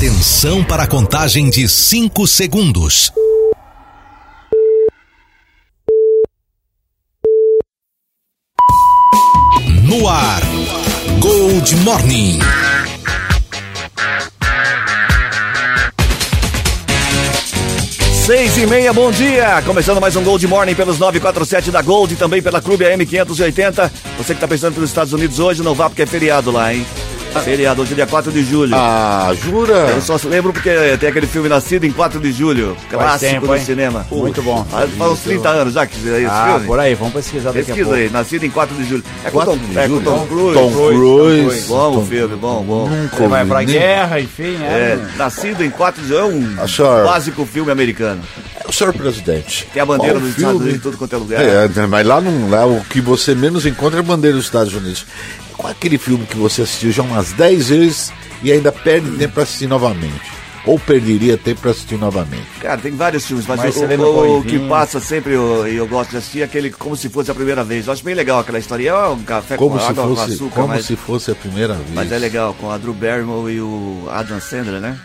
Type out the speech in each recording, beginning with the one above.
Atenção para a contagem de 5 segundos. No ar, Gold Morning. Seis e meia, bom dia! Começando mais um Gold Morning pelos 947 da Gold e também pela Clube AM 580. Você que tá pensando pelos Estados Unidos hoje, não vá porque é feriado lá, hein? Feriado, hoje é dia 4 de julho. Ah, jura? Eu só lembro porque tem aquele filme Nascido em 4 de julho, clássico tempo, do hein? cinema. Muito bom. Faz, faz uns 30 anos já que é esse Ah, filme. por aí, vamos pesquisar daqui a Pesquisa aí, Nascido em 4 de julho. É com 4 Tom, de é com julho? Tom Cruise. Tom Cruise. Bom o Tom- filme, bom, bom. Nunca Ele vai pra nem- guerra, enfim, É, é. Nascido em 4 de julho é um senhor. básico filme americano. O senhor presidente. Tem a bandeira dos Estados? Unidos em tudo quanto é lugar. É, mas lá, não, lá o que você menos encontra é a bandeira dos Estados Unidos. Qual é aquele filme que você assistiu já umas 10 vezes e ainda perde tempo pra assistir novamente? Ou perderia tempo pra assistir novamente? Cara, tem vários filmes, mas, Mas o, o- com o que passa sempre eu- e eu, gosto de assistir é aquele como se fosse a primeira vez. Eu acho bem legal aquela história. É um café Como, com se água, com fosse, açúcar, como mas, se fosse a primeira vez. mas é legal, com a Drew Barrymore e o Adam Sandler, né?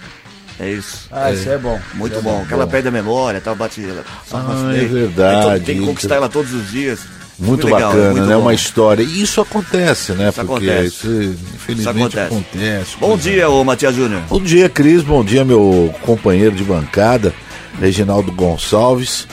É isso. Ah, isso é bom. Muito Isso é bom. Aquela perde a memória, tal, bate ela. Ah, com é verdade. Aí Tem que conquistar ela todos os dias. Muito legal, bacana, muito né? bom. Uma história. E isso acontece, né? Isso Porque acontece. isso, infelizmente Isso acontece. acontece. Bom dia, ô Matias Júnior. Bom dia, Cris. Bom dia, meu companheiro de bancada, Reginaldo Gonçalves.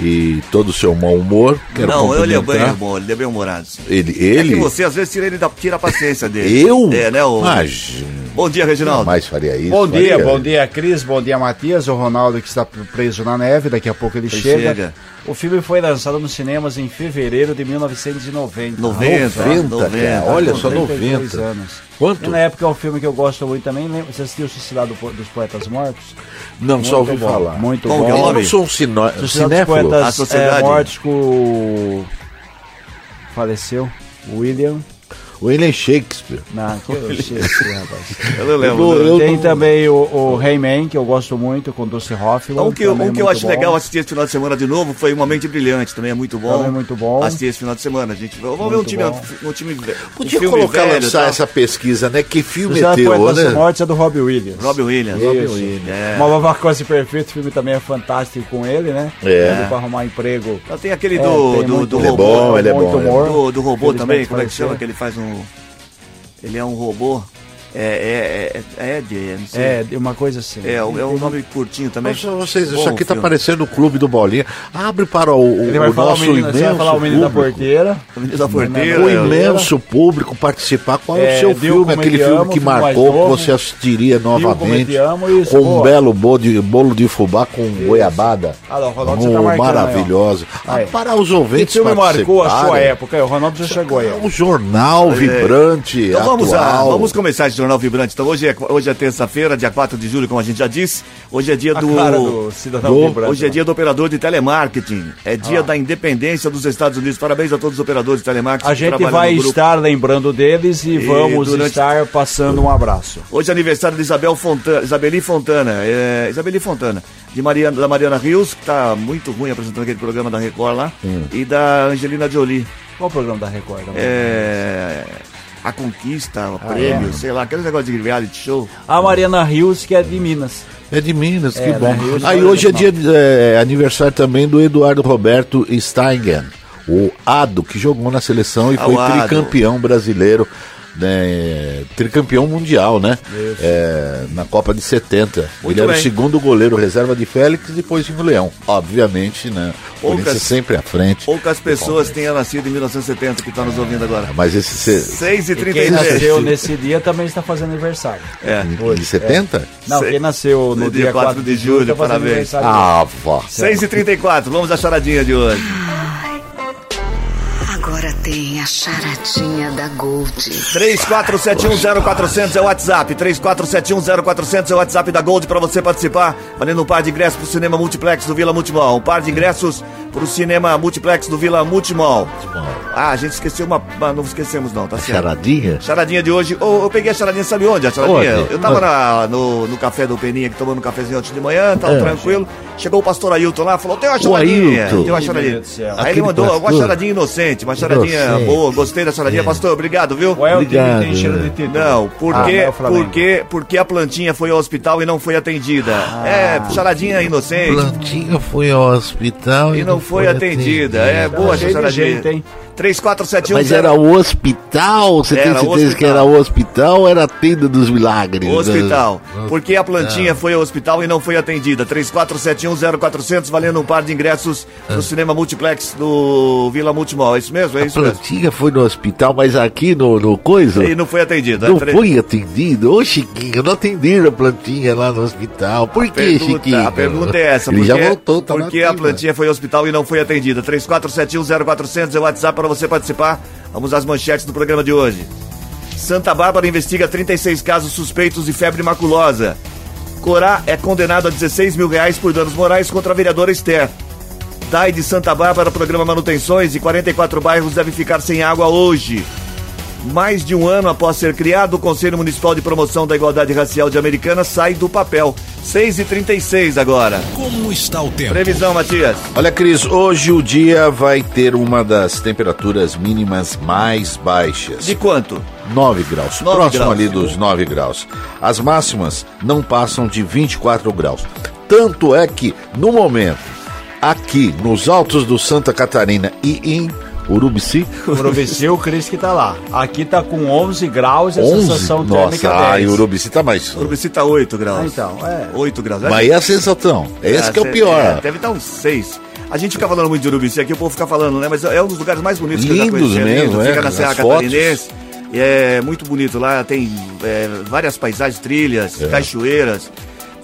E todo o seu mau humor. Quero Não, ele é bem ele é bem humorado. Ele, É ele? que você às vezes tira, ele da, tira a paciência dele. Eu? É, né? O... Imagina. Bom dia, Reginaldo. Jamais faria isso. Bom dia, faria. bom dia, Cris, bom dia, Matias, o Ronaldo que está preso na neve, daqui a pouco ele, Ele chega. chega. O filme foi lançado nos cinemas em fevereiro de 1990. 90, 90, 90. cara. Olha só, 92 90. anos. Quanto? E na época é um filme que eu gosto muito também. Lembra- Você assistiu o Suicidado dos Poetas Mortos? Não, só ouvi Muito bom, falar. Muito é o bom. Eu nome? não sou um sino... Cinéfilo. A Poetas Sociedade. é, Mortos com. Faleceu. William. William Shakespeare. Não, que eu esqueci, rapaz. Eu não lembro. Eu- né? eu- Tem também o, o Rayman, que eu gosto muito, com Dulce Hoffman. Um que, eu- um que eu acho bom. legal assistir esse final de semana de novo foi Uma Mente Brilhante, também é muito bom. Também muito bom. Assistir esse final de semana, gente. Vamos ver um time, um time Podia um colocar, velho, lançar tal. essa pesquisa, né? Que filme é teu, Poetas né? Mortos é do Robbie Williams. Robbie Williams. Isso. É. Uma Babacose Perfeito, o filme também é fantástico com ele, né? É. Ele pra arrumar emprego. Tem aquele É, do, do, do Ele é robô. bom, ele é muito bom, ele é. Do, robô também, como é que chama? Que ele faz um. Ele é um robô. É, é, é, é é, não sei. É, uma coisa assim. É, é um nome curtinho também. Nossa, vocês, Bom isso aqui tá filme. parecendo o clube do Bolinha. Abre para o, o, Ele vai o falar o nosso menino, você vai falar o menino da público. porteira. O Menino da Porteira. O é, imenso público participar. Qual é, É, o seu filme? Aquele filme Amo, que marcou, que você assistiria novamente. Isso, com um belo bolo de, bolo de fubá com goiabada. Ah, não, o Ronaldo Oh, tá marcando aí, ó. maravilhosa. Ah, para os Que ouvintes filme marcou a sua época? É, O Ronaldo já chegou aí. Um jornal vibrante, Então vamos, vamos começar Jornal Vibrante. Então hoje é, hoje é terça-feira, dia 4 de julho, como a gente já disse. Hoje é dia do. do cidadão do- vibrante, Hoje é né? dia do operador de telemarketing. É dia da independência dos Estados Unidos. Parabéns a todos os operadores de telemarketing. A gente vai estar lembrando deles e, vamos durante- estar passando um abraço. Hoje é aniversário de Isabel Fontana, Isabeli Fontana. É, Isabeli Fontana. De Mariana, da Mariana Rios, que tá muito ruim apresentando aquele programa da Record lá. Hum. E da Angelina Jolie. Qual o programa da Record? da? É. Conquista, o prêmio, é? sei lá, aqueles negócios de reality show. A Mariana Rios, que é de Minas. É de Minas, que É, bom. né, Rio de Aí hoje é dia de, é, aniversário também do Eduardo Roberto Steigen, o Ado, que jogou na seleção e Ah, foi tricampeão brasileiro, né, tricampeão mundial, né? É, na Copa de 70. Muito Ele era bem. o segundo goleiro reserva de Félix e depois tinha o Leão. Obviamente, né? Poucas- Corinthians sempre à frente. Poucas pessoas tenham nascido em 1970 que estão nos ouvindo agora. Mas esse se- 6 e E quem 33 nasceu nesse dia também está fazendo aniversário. É. de 70? Não, Sei. quem nasceu no, No dia 4 de julho, tá fazendo parabéns. aniversário. Ah, vó. 6 e 34 vamos à charadinha de hoje. Tem a charadinha da Gold. 34710400 é o WhatsApp. 34710400 é o WhatsApp da Gold para você participar. Valendo um par de ingressos pro cinema multiplex do Vila Multimol. Um par de ingressos pro cinema multiplex do Vila Multimol. Ah, a gente esqueceu uma. ah, Não esquecemos, não, tá certo. Charadinha? Charadinha de hoje. Ô, eu peguei a charadinha, sabe onde? A charadinha? Onde? Eu tava na- no, no café do Peninha, que tomando um cafezinho antes de manhã, tava É. tranquilo. Chegou o pastor Ailton lá, falou: tem uma charadinha. Ailton. Tem uma charadinha. Aí ele mandou uma pastor. charadinha inocente, uma charadinha Inocente. boa. Gostei da charadinha, pastor. Obrigado, viu? Elton Obrigado. tem cheiro de. Não, porque, Ah, não é porque, porque a plantinha foi ao hospital e não foi atendida. É, charadinha inocente. Plantinha foi ao hospital E não foi atendida. É boa de charadinha. gente, hein? 3471 Mas era o hospital? Você tem Era o certeza que hospital. era o hospital ou era a tenda dos milagres? Hospital. Ah, Porque a plantinha foi ao hospital e não foi atendida. 34710400 valendo um par de ingressos no cinema multiplex do Vila Multimol. É isso mesmo? É A isso mesmo. plantinha foi no hospital, mas aqui no, no coisa... E não foi atendida. Não Tre- foi atendido? Ô, Chiquinho, não atenderam a plantinha lá no hospital. Por que, Pergunta- Chiquinho? a pergunta é essa. Ele porque, já voltou, tá Porque a plantinha foi ao hospital e não foi atendida. 34710400 é o WhatsApp para você participar. Vamos às manchetes do programa de hoje. Santa Bárbara investiga 36 casos suspeitos de febre maculosa. Corá é condenado a 16 mil reais por danos morais contra a vereadora Esther. DAI de Santa Bárbara programa manutenções e 44 bairros devem ficar sem água hoje. Mais de um ano após ser criado, o Conselho Municipal de Promoção da Igualdade Racial de Americana sai do papel. 6h36 agora. Como está o tempo? Previsão, Matias. Olha, Cris, hoje o dia vai ter uma das temperaturas mínimas mais baixas. De quanto? 9 graus. Nove próximo graus. ali dos 9 graus. As máximas não passam de 24 graus. Tanto é que, no momento, aqui nos altos do Santa Catarina e em Urubici, Urubici, o Cris que tá lá. Aqui tá com 11 graus e a 11. sensação térmica Nossa, 10. ai, Urubici tá mais. Urubici tá 8 graus. Ah, então, é. 8 graus. Mas e a sensação? Esse Ah, que é o pior. deve estar uns 6. A gente fica falando muito de Urubici aqui, o povo fica falando, né? Mas é um dos lugares mais bonitos que eu já Lindos conheci. mesmo, lindo. é, Fica na Serra. Catarinense. E é muito bonito lá, tem é, várias paisagens, trilhas, É. cachoeiras,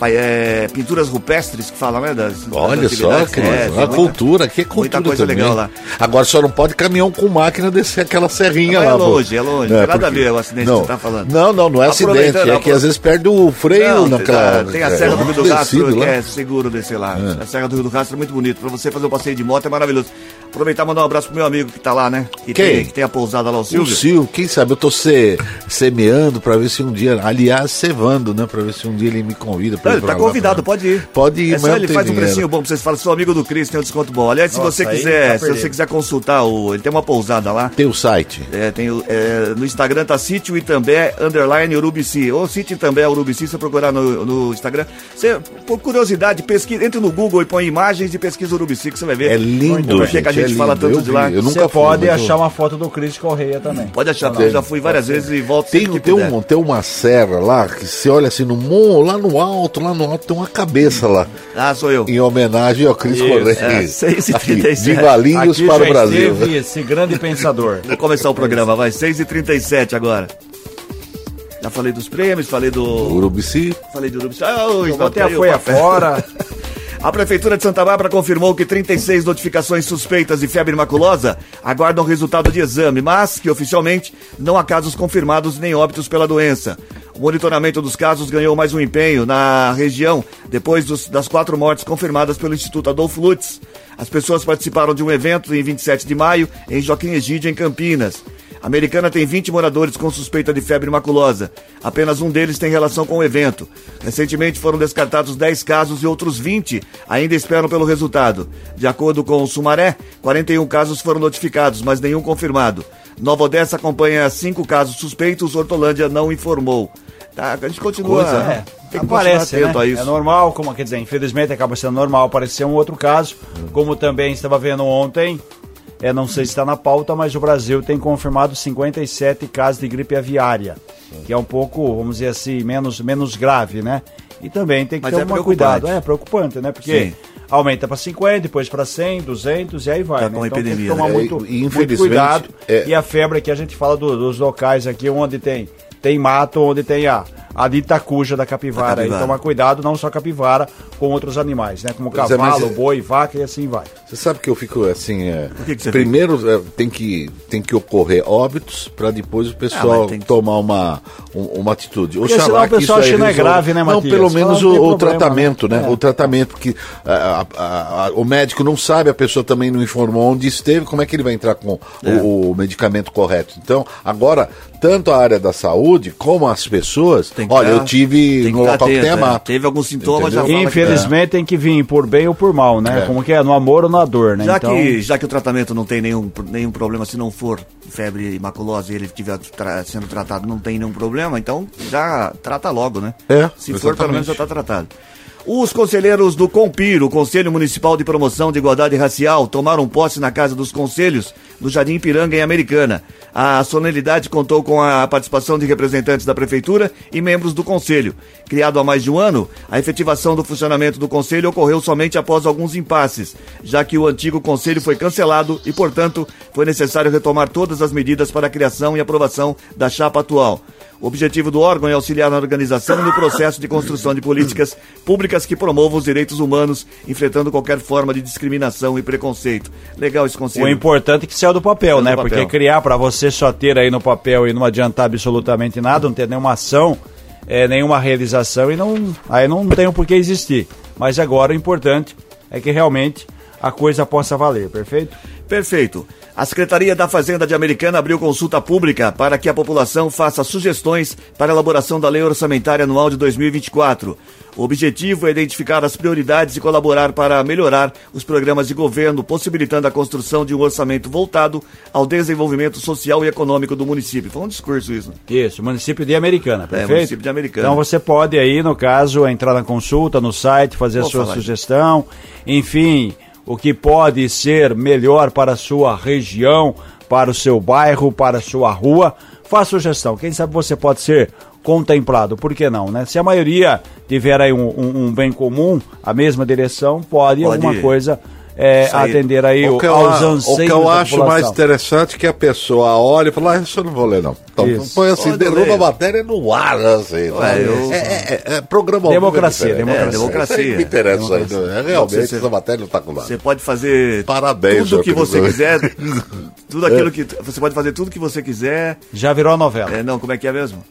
é, pinturas rupestres que falam, né? Das, das Olha só, antiguidades. Cris, É, a muita- cultura, é cultura muita coisa também. legal lá. Agora só não pode caminhão com máquina descer aquela serrinha Mas lá. é longe, é longe, não tem nada a ver o acidente não, que você tá falando. Não, não, não é acidente, é que às vezes perde o freio Não, naquela... tem, a é, Serra do Rio do Rastro, que é seguro descer lá. A Serra do Rio do Rastro é muito bonito. Pra você fazer um passeio de moto é maravilhoso. Aproveitar e mandar um abraço pro meu amigo que tá lá, né? Que Quem? Tem, que tem a pousada lá, o O Silvio. Silvio, quem sabe, eu tô se, semeando pra ver se um dia, aliás, cevando, né, pra ver se um dia ele me convida pra ele pra tá lá, convidado, pra- pode ir. Pode ir, é mas só ele faz um dinheiro. precinho bom pra vocês falam, sou amigo do Cris, tem um desconto bom. Aliás, se Nossa, você quiser, tá se você quiser consultar, o, ele tem uma pousada lá. Tem o site. É, tem, o- é, no Instagram tá sítio Itambé, underline Urubici. Ou sítio Itambé Urubici, se você procurar no, no Instagram. Você, por curiosidade, pesquisa, entre no Google e põe imagens e pesquisa Urubici, que você vai ver. É lindo, que a gente, gente é fala lindo. tanto Eu de lá? eu nunca Você fui, pode mas eu- achar uma foto do Cris Correia também. Pode achar, eu já fui várias vezes e volto Tem, sempre que tem, puder. um, tem uma serra lá que você olha assim no morro, lá no alto, lá no alto tem uma cabeça lá. Ah, sou eu. Em homenagem ao Cris Correia. é, 6 e Aqui, 37. De Valinhos Aqui para já o Brasil. esteve esse grande pensador. Vou começar o programa, vai. 6h37 agora. Já falei dos prêmios, falei do. Urubici. Falei de Urubici. Ah, oi, Eu botei tá a Prefeitura de Santa Bárbara confirmou que 36 notificações suspeitas de febre maculosa aguardam resultado de exame, mas que oficialmente não há casos confirmados nem óbitos pela doença. O monitoramento dos casos ganhou mais um empenho na região depois dos- das quatro mortes confirmadas pelo Instituto Adolfo Lutz. As pessoas participaram de um evento em 27 de maio em Joaquim Egídio, em Campinas. A Americana tem 20 moradores com suspeita de febre maculosa. Apenas um deles tem relação com o evento. Recentemente foram descartados 10 casos e outros 20 ainda esperam pelo resultado. De acordo com o Sumaré, 41 casos foram notificados, mas nenhum confirmado. Nova Odessa acompanha 5 casos suspeitos, Hortolândia não informou. Tá, a gente continua. Coisa, É, tem que atento né? a isso. É normal, como quer dizer, infelizmente acaba sendo normal aparecer um outro caso, como também estava vendo ontem, é, não sei se está na pauta, mas o Brasil tem confirmado 57 casos de gripe aviária, que é um pouco, vamos dizer assim, menos, menos grave, né? E também tem que Mas ter é um cuidado. É preocupante, né? Porque Sim. aumenta para 50, depois para 100, 200 e aí vai. Tá né? Então tem que epidemia, tomar né? muito, É, e, muito infelizmente, cuidado. é- E a febre aqui, a gente fala do- dos locais aqui onde tem, tem mato, onde tem a, a dita cuja da capivara. capivara. E tomar cuidado, não só capivara, com outros animais, né? Como Pois é, mas cavalo, é- boi, vaca e assim vai. Você sabe que eu fico assim. É, que que você primeiro é, tem, que, tem que ocorrer óbitos para depois o pessoal que- tomar uma, um- uma atitude. Porque senão o pessoal acha que não é grave, né, Não, Matias? pelo Fala, menos não o, problema, tratamento, né? né? O tratamento, porque a- a- a- o médico não sabe, a pessoa também não informou onde esteve, como é que ele vai entrar com o, o medicamento correto. Então, agora, tanto a área da saúde como as pessoas, Tem que olha, tá- eu tive tem que no tá local que tem a é. mata. Teve algum sintoma, já Entendeu? Infelizmente tem que vir por bem ou por mal, né? É. Como que é? No amor ou na dor, né? Já, então, que, já que o tratamento não tem nenhum, nenhum problema, se não for febre maculosa e ele estiver tra- sendo tratado, não tem nenhum problema, então já trata logo, né? É, Se for, pelo menos já exatamente. está tratado. Os conselheiros do COMPIR, o Conselho Municipal de Promoção de Igualdade Racial, tomaram posse na Casa dos Conselhos, no Jardim Piranga, em Americana. A solenidade contou com a participação de representantes da Prefeitura e membros do Conselho. Criado há mais de um ano, a efetivação do funcionamento do Conselho ocorreu somente após alguns impasses, já que o antigo Conselho foi cancelado e, portanto, foi necessário retomar todas as medidas para a criação e aprovação da chapa atual. O objetivo do órgão é auxiliar na organização e no processo de construção de políticas públicas que promovam os direitos humanos, enfrentando qualquer forma de discriminação e preconceito. Legal esse O conselho. importante é que saiu do papel, Saiu do né? papel. Porque criar pra você só ter aí no papel e não adiantar absolutamente nada, não ter nenhuma ação, é, nenhuma realização e não, aí não tem o porquê existir. Mas agora o importante é que realmente a coisa possa valer, perfeito? Perfeito. A Secretaria da Fazenda de Americana abriu consulta pública para que a população faça sugestões para a elaboração da Lei Orçamentária Anual de 2024. O objetivo é identificar as prioridades e colaborar para melhorar os programas de governo, possibilitando a construção de um orçamento voltado ao desenvolvimento social e econômico do município. Foi um discurso isso. Isso, município de Americana, perfeito? É, município de Americana. Então você pode aí, no caso, entrar na consulta, no site, fazer Vou a sua sugestão, enfim, o que pode ser melhor para a sua região, para o seu bairro, para a sua rua, faça sugestão. Quem sabe você pode ser contemplado, por que não, né? Se a maioria tiver aí um, um- um bem comum, a mesma direção, pode, Pode alguma coisa é, atender aí O que eu, aos anseios o que eu da acho mais população. interessante é que a pessoa olha e fala, ah, isso eu não vou ler, não. Então Isso. põe assim, Pode derruba ler. a matéria no ar, assim. Ué, eu- é, é, é, é programa Democracia, é. É, democracia. Isso aí me interessa isso aí. É, realmente, Você- essa matéria não está com nada. Você pode fazer Parabéns, tudo que você quiser. Tudo aquilo que. Você pode fazer tudo que você quiser. Já virou a novela. É, não, como é que é mesmo?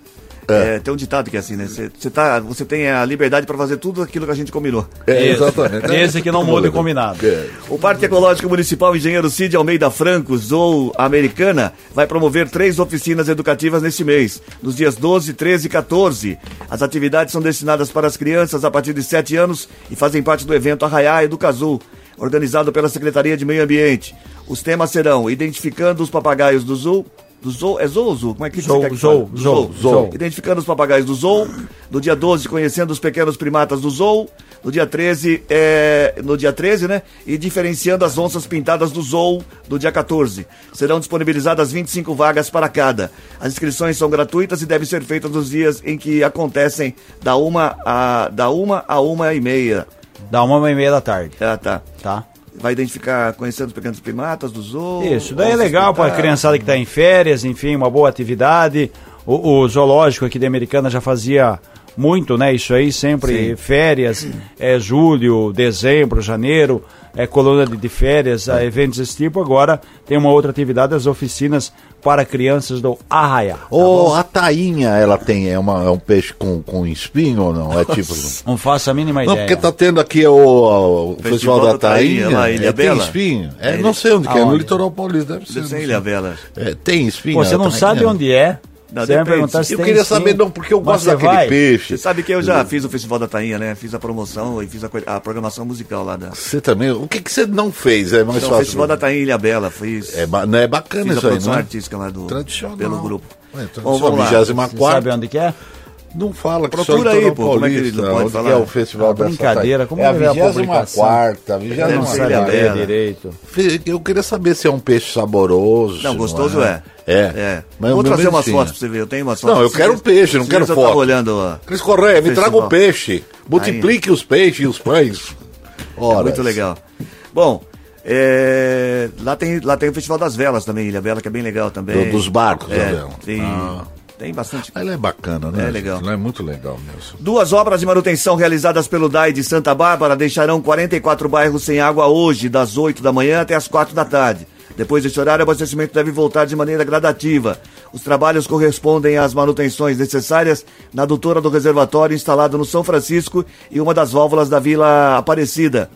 É, tem um ditado que é assim, né? Você, você tá, você tem a liberdade para fazer tudo aquilo que a gente combinou. É, exatamente. Desde que não mude o combinado. É. O Parque Ecológico Municipal Engenheiro Cid Almeida Franco, Zou Americana, vai promover três oficinas educativas neste mês, nos dias 12, 13 e 14. As atividades são destinadas para as crianças a partir de 7 anos e fazem parte do evento Arraiá Educazul, organizado pela Secretaria de Meio Ambiente. Os temas serão identificando os papagaios do Zoo. Do Zoo, é Zoo ou Zoo? Como é que Zoo, você quer que fale? Do Zoo, Zoo. Identificando os papagaios do Zoo. No dia 12, conhecendo os pequenos primatas do Zoo. No dia 13, é, no dia 13, né? E diferenciando as onças pintadas do Zoo do dia 14. Serão disponibilizadas 25 vagas para cada. As inscrições são gratuitas e devem ser feitas nos dias em que acontecem da uma a, da uma a uma e meia. Dá uma e meia da tarde, Ah, tá. tá? Vai identificar, conhecendo os pequenos primatas do Zoo. Isso, daí é legal para a criançada que está em férias, enfim, uma boa atividade. O, o zoológico aqui da Americana já fazia muito, né? Isso aí, sempre Sim. férias, é julho, dezembro, janeiro, é coluna de, de férias, é. eventos desse tipo. Agora tem uma outra atividade, as oficinas para crianças do Arraia. tá Ô, a tainha, ela tem, é, uma, é um peixe com, com espinho ou não? É tipo... Não faço a mínima Não, ideia. porque tá tendo aqui o, o Festival, da Tainha, lá, Ilha é, tem Bela. espinho. É, É, não sei onde que é, no litoral paulista, deve ser. Não. Ilha Bela. É, tem espinho. Pô, você a não tainha? sabe onde é? Não, você depende. perguntar se Eu tem queria sim. saber, não, porque eu Mas gosto daquele vai? peixe. Você sabe que eu já fiz o Festival da Tainha, né? Fiz a promoção e fiz a, a programação musical lá da. Você também? O que, que você não fez? É mais Então, o fácil. Festival da Tainha Ilha Bela. Fiz, É, ba- não é bacana fiz a isso aí, produção não é? artística lá do. Tradicional. Pelo grupo. Ué, Bom, vamos lá. Vigésima Você sabe onde que é? Não fala que Procura aí, pô, como é que ele não pode falar? é o festival Ah, dessa brincadeira, como é a vai ver a vigésima publicação? quarta, É, não Não direito. Eu queria saber se é um peixe saboroso. Não, gostoso é. É. É. Mas Vou trazer umas fotos pra você ver. Eu tenho umas fotos. Não, eu quero dias- peixe, não quero foto. tava olhando. ó. Cris Correia, me traga o peixe. Multiplique os peixes e os pães. Ora. Muito legal. Bom, é, lá, tem, lá tem o Festival das Velas também, Ilha Bela, que é bem legal também. Do- dos barcos, é, da vela. Tem, Ah. Tem bastante. Ela é bacana, né? É legal. Ela é muito legal mesmo. Duas obras de manutenção realizadas pelo DAI de Santa Bárbara deixarão 44 bairros sem água hoje, das 8 da manhã até as 4 da tarde. Depois desse horário, o abastecimento deve voltar de maneira gradativa. Os trabalhos correspondem às manutenções necessárias na adutora do reservatório instalado no São Francisco e uma das válvulas da Vila Aparecida.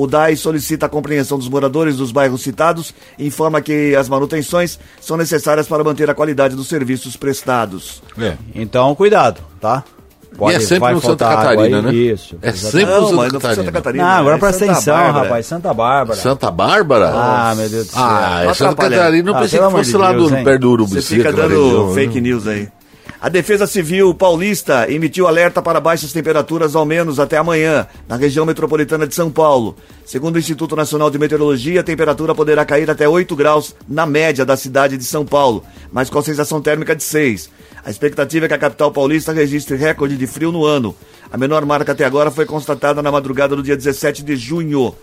O DAI solicita a compreensão dos moradores dos bairros citados e informa que as manutenções são necessárias para manter a qualidade dos serviços prestados. É. Então, cuidado, tá? e é sempre no Santa Catarina, aí. né? Isso. É sempre no Não, Santa não. Santa Catarina. Não, agora é presta atenção, Bárbara. rapaz. Santa Bárbara. Santa Bárbara? Ah, meu Deus do céu. Ah, é Não Santa. Catarina. Eu Ah, pensei que fosse de lá Deus, do hein? perto do Urubici. Você fica dando região, fake né? news aí. A Defesa Civil Paulista emitiu alerta para baixas temperaturas ao menos até amanhã, na região metropolitana de São Paulo. Segundo o Instituto Nacional de Meteorologia, a temperatura poderá cair até 8 graus na média da cidade de São Paulo, mas com sensação térmica de 6. A expectativa é que a capital paulista registre recorde de frio no ano. A menor marca até agora foi constatada na madrugada do dia 17 de junho.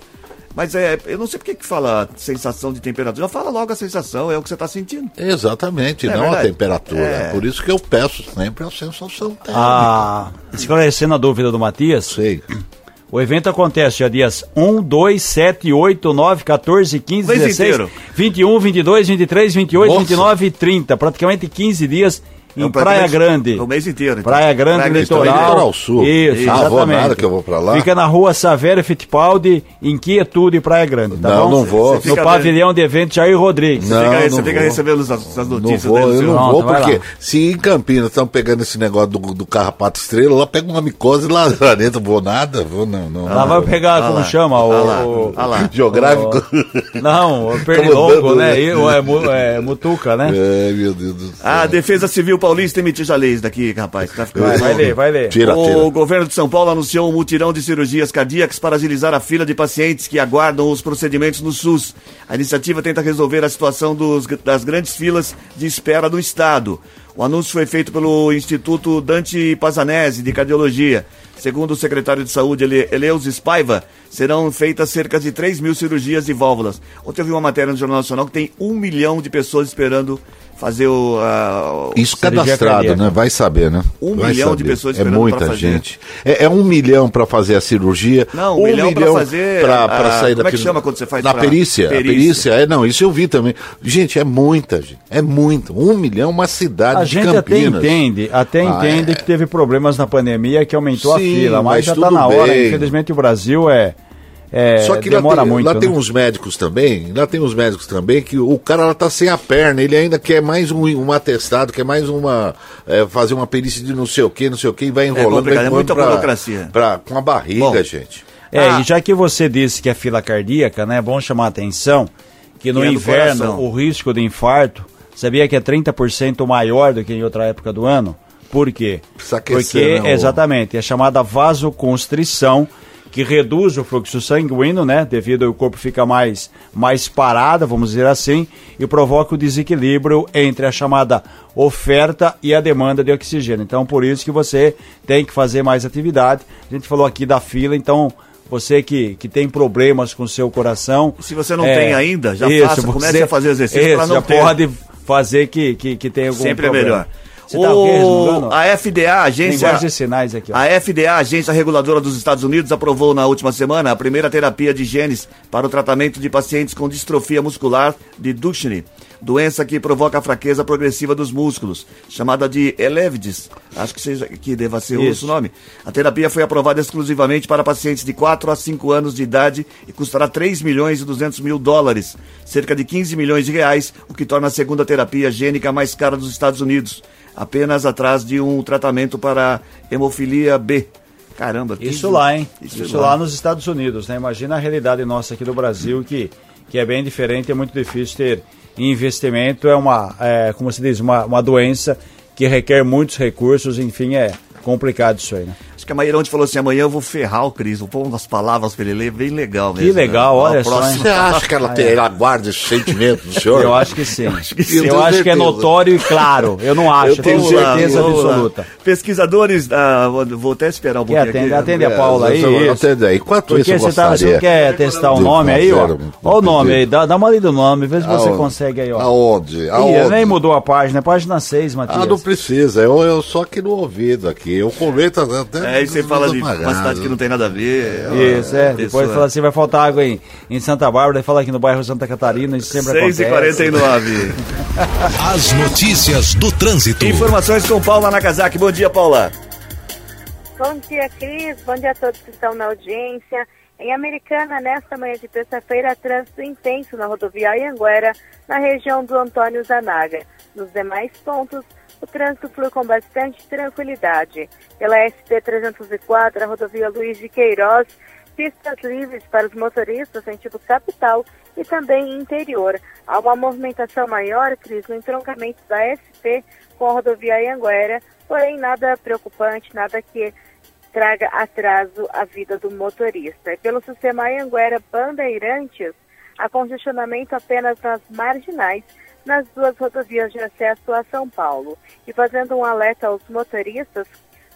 Mas é, eu não sei por que que fala sensação de temperatura. Fala logo a sensação, é o que você está sentindo. Exatamente, É não verdade. a temperatura. É. Por isso que eu peço sempre a sensação térmica. Ah, esclarecendo a dúvida do Matias, Sei. o evento acontece dia dias 1, 2, 7, 8, 9, 14, 15, Mês 16, inteiro. 21, 22, 23, 28, Nossa. 29 e 30. Praticamente 15 dias em É, Praia praticamente Grande. O mês inteiro. então. Praia Grande, Praia litoral. Litoral Sul. Isso, Ah, vou nada que eu vou pra lá. Fica na rua Savério Fittipaldi, Inquietude, Praia Grande, tá Não, bom? não vou. Você No fica pavilhão de eventos Jair Rodrigues. Não, fica, não você fica vou. recebendo as, as Não notícias vou, dele, eu senhor. não Pronto, vou, porque se em Campinas estão pegando esse negócio do, do carrapato estrela, lá pega uma micose lá, lá dentro, vou nada, vou não, não. Lá não vai vou. pegar, como lá, chama? ah lá, O, ah lá. Geográfico. Não, o pernilongo, Comandando, né? né? O- é, é mutuca, né? Ai, meu Deus do céu. A Defesa Civil Paulista emitiu já leis daqui, rapaz. Tá ficando Vai, vai ler, vai ler. Tira, o tira. governo de São Paulo anunciou um mutirão de cirurgias cardíacas para agilizar a fila de pacientes que aguardam os procedimentos no SUS. A iniciativa tenta resolver a situação dos- das grandes filas de espera do Estado. O anúncio foi feito pelo Instituto Dante Pazanese de Cardiologia. Segundo o secretário de Saúde, Ele- Eleusis Paiva, serão feitas cerca de 3 mil cirurgias de válvulas. Ontem eu vi uma matéria no Jornal Nacional que tem um milhão de pessoas esperando fazer o. a- o- Isso cadastrado, cardíaca. né? Vai saber, né? Um Vai milhão de saber. pessoas É esperando muita pra fazer. gente. É, é um milhão para fazer a cirurgia. Não, um milhão pra fazer pra- a- pra sair como da é que chama quando você faz Na pra- perícia. A perícia. perícia, é, não, isso eu vi também. Gente, é muita, gente. É muito. Um milhão, uma cidade A de gente até Campinas. entende, até Ah, entende é. que teve problemas na pandemia que aumentou a Sim, fila, mas, mas já está na hora. bem. Infelizmente o Brasil é, é Só que lá demora tem, muito. lá tem né? uns médicos também, lá tem uns médicos também que o cara lá tá sem a perna, ele ainda quer mais um, um atestado, quer mais uma. é, fazer uma perícia de não sei o que, não sei o que, e vai enrolando, complicado, vai é muita empurrando burocracia. Pra, com a barriga, Bom, gente. É, Ah. e já que você disse que é fila cardíaca, né? É bom chamar a atenção que no Que é inverno o risco de infarto, sabia que é 30% maior do que em outra época do ano? Por quê? Precisa aquecer, Porque, né, o- exatamente, é chamada vasoconstrição, que reduz o fluxo sanguíneo, né? Devido ao corpo ficar mais, mais parado, vamos dizer assim, e provoca o desequilíbrio entre a chamada oferta e a demanda de oxigênio. Então, por isso que você tem que fazer mais atividade. A gente falou aqui da fila, então você que, que tem problemas com o seu coração. Se você não tem ainda, já faça, comece a fazer exercício isso, pra não já ter. pode fazer que, que, que tenha algum Sempre é problema. melhor. Você tá o resmungando? a FDA, agência. Linguagem de sinais aqui, ó. A FDA, agência reguladora dos Estados Unidos, aprovou na última semana a primeira terapia de genes para o tratamento de pacientes com distrofia muscular de Duchenne, doença que provoca a fraqueza progressiva dos músculos, chamada de Elevidis. Acho que, seja, que deva ser Isso. o nome. A terapia foi aprovada exclusivamente para pacientes de 4 a 5 anos de idade e custará 3 milhões e 200 mil dólares, cerca de 15 milhões de reais, o que torna a segunda terapia gênica mais cara dos Estados Unidos, apenas atrás de um tratamento para hemofilia B. Caramba, 15 Isso lá, hein? Isso, Isso, lá. lá nos Estados Unidos, né? Imagina a realidade nossa aqui do Brasil, que, que é bem diferente, é muito difícil ter investimento, é uma, é, como se diz, uma, uma doença que requer muitos recursos, enfim, é, complicado isso aí, né? Acho que a Maíra ontem falou assim: amanhã eu vou ferrar o Cris, vou pôr umas palavras pra ele ler, bem legal mesmo. Que legal, né? olha A só? Você acha que ela, tem, ela guarda esse sentimento do senhor? Eu acho que sim. Eu que sim, acho, eu tenho que é notório e claro. Eu não acho, eu tenho Vamos lá, certeza lá. absoluta. Pesquisadores, da, vou- vou até esperar um Quer pouquinho atender, aqui. atende a Paula aí. isso. Atende aí. Quanto Porque isso você, tá, você quer testar o de nome aí, ó? um- Olha o nome aí, dá, dá uma lida no nome, vê se você Aonde? consegue aí, ó. Aonde? Ih, Aonde? nem mudou a página, é página 6, Matias. Ah, não precisa. Eu, eu só aqui no ouvido aqui. Eu comento até. É, aí você fala de apagado. uma cidade que não tem nada a ver. Isso, é. Depois Pessoa- fala assim, vai faltar água em, em Santa Bárbara, fala aqui no bairro Santa Catarina, isso sempre 6 e acontece. 49 As notícias do trânsito. Informações com Paula Nakazaki. Bom dia, Paula. Bom dia, Cris. Bom dia a todos que estão na audiência. Em Americana, nesta manhã de terça-feira, trânsito intenso na rodovia Anhanguera, na região do Antônio Zanaga. Nos demais pontos, o trânsito flui com bastante tranquilidade. Pela ST-304, a rodovia Luiz de Queiroz, pistas livres para os motoristas sentido capital e também interior. Há uma movimentação maior, Cris, no entroncamento da SP com a rodovia Anhanguera, porém nada preocupante, nada que traga atraso à vida do motorista. E pelo sistema Anhanguera Bandeirantes, há congestionamento apenas nas marginais, nas duas rodovias de acesso a São Paulo. E fazendo um alerta aos motoristas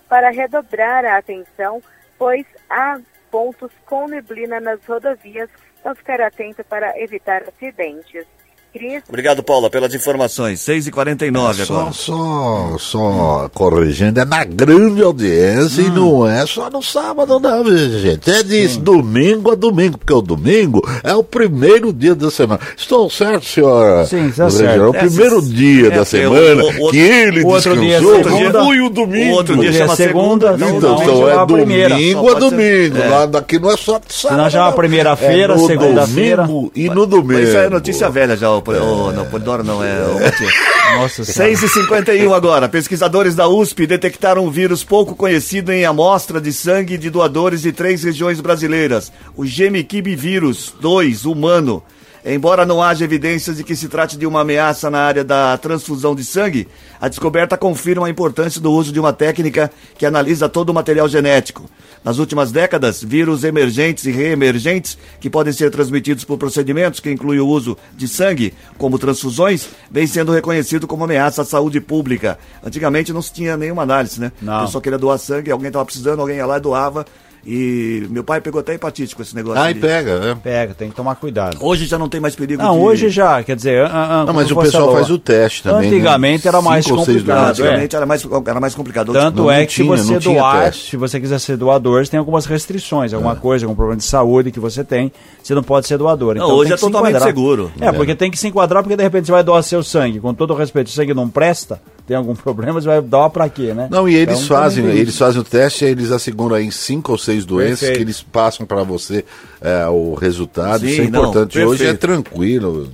para redobrar a atenção, pois há pontos com neblina nas rodovias, então ficar atento para evitar acidentes. Cris, Obrigado, Paula, pelas informações. 6 e 49 Só, agora. só, só corrigindo, é na grande audiência Hum. e não é só no sábado, não, gente. É de domingo a domingo, porque o domingo é o primeiro dia da semana. Estou certo, senhora? Sim, tá Regina? certo. É o primeiro É, dia é, da é, semana o- o- que ele o outro dia é descansou. segunda. Foi o domingo. O outro dia Dia chama segunda, segunda. não, Então, não, então é a domingo a ser- domingo. é. Lá daqui não é só sábado. Não. primeira-feira, é no segunda-feira. E no domingo. Mas isso é notícia velha já, o, o, não, Polidoro não, é o Matias. Nossa senhora. 6 e 51 agora. Pesquisadores da USP detectaram um vírus pouco conhecido em amostra de sangue de doadores de três regiões brasileiras. O Gemikib vírus 2, humano. Embora não haja evidências de que se trate de uma ameaça na área da transfusão de sangue, a descoberta confirma a importância do uso de uma técnica que analisa todo o material genético. Nas últimas décadas, vírus emergentes e reemergentes, que podem ser transmitidos por procedimentos que incluem o uso de sangue, como transfusões, vem sendo reconhecido como ameaça à saúde pública. Antigamente não se tinha nenhuma análise, né? Não. A pessoa queria doar sangue, alguém estava precisando, alguém ia lá e doava. E meu pai pegou até hepatite com esse negócio. Ai, de- pega, né? Pega, tem que tomar cuidado. Hoje já não tem mais perigo Não, de... hoje já, quer dizer... ah, ah, Não, mas o pessoal falou, faz o teste também. Antigamente né? era mais complicado, Ah, é. antigamente era mais, era mais complicado. Hoje- Tanto Não, é não que tinha, se não você doar, teste. se você quiser ser doador, você tem algumas restrições, alguma coisa, algum problema de saúde que você tem, você não pode ser doador. Não, Então hoje tem é se totalmente enquadrar. seguro. É, porque tem que se enquadrar, porque de repente você vai doar seu sangue. Com todo o respeito, o sangue não presta, tem algum problema, você vai doar pra quê, né? Não, e eles Então, fazem, também tem eles fazem o teste, aí eles asseguram aí em cinco ou seis doenças Perfeito. que eles passam para você é, o resultado. Sim, Isso é não, importante. Hoje é tranquilo.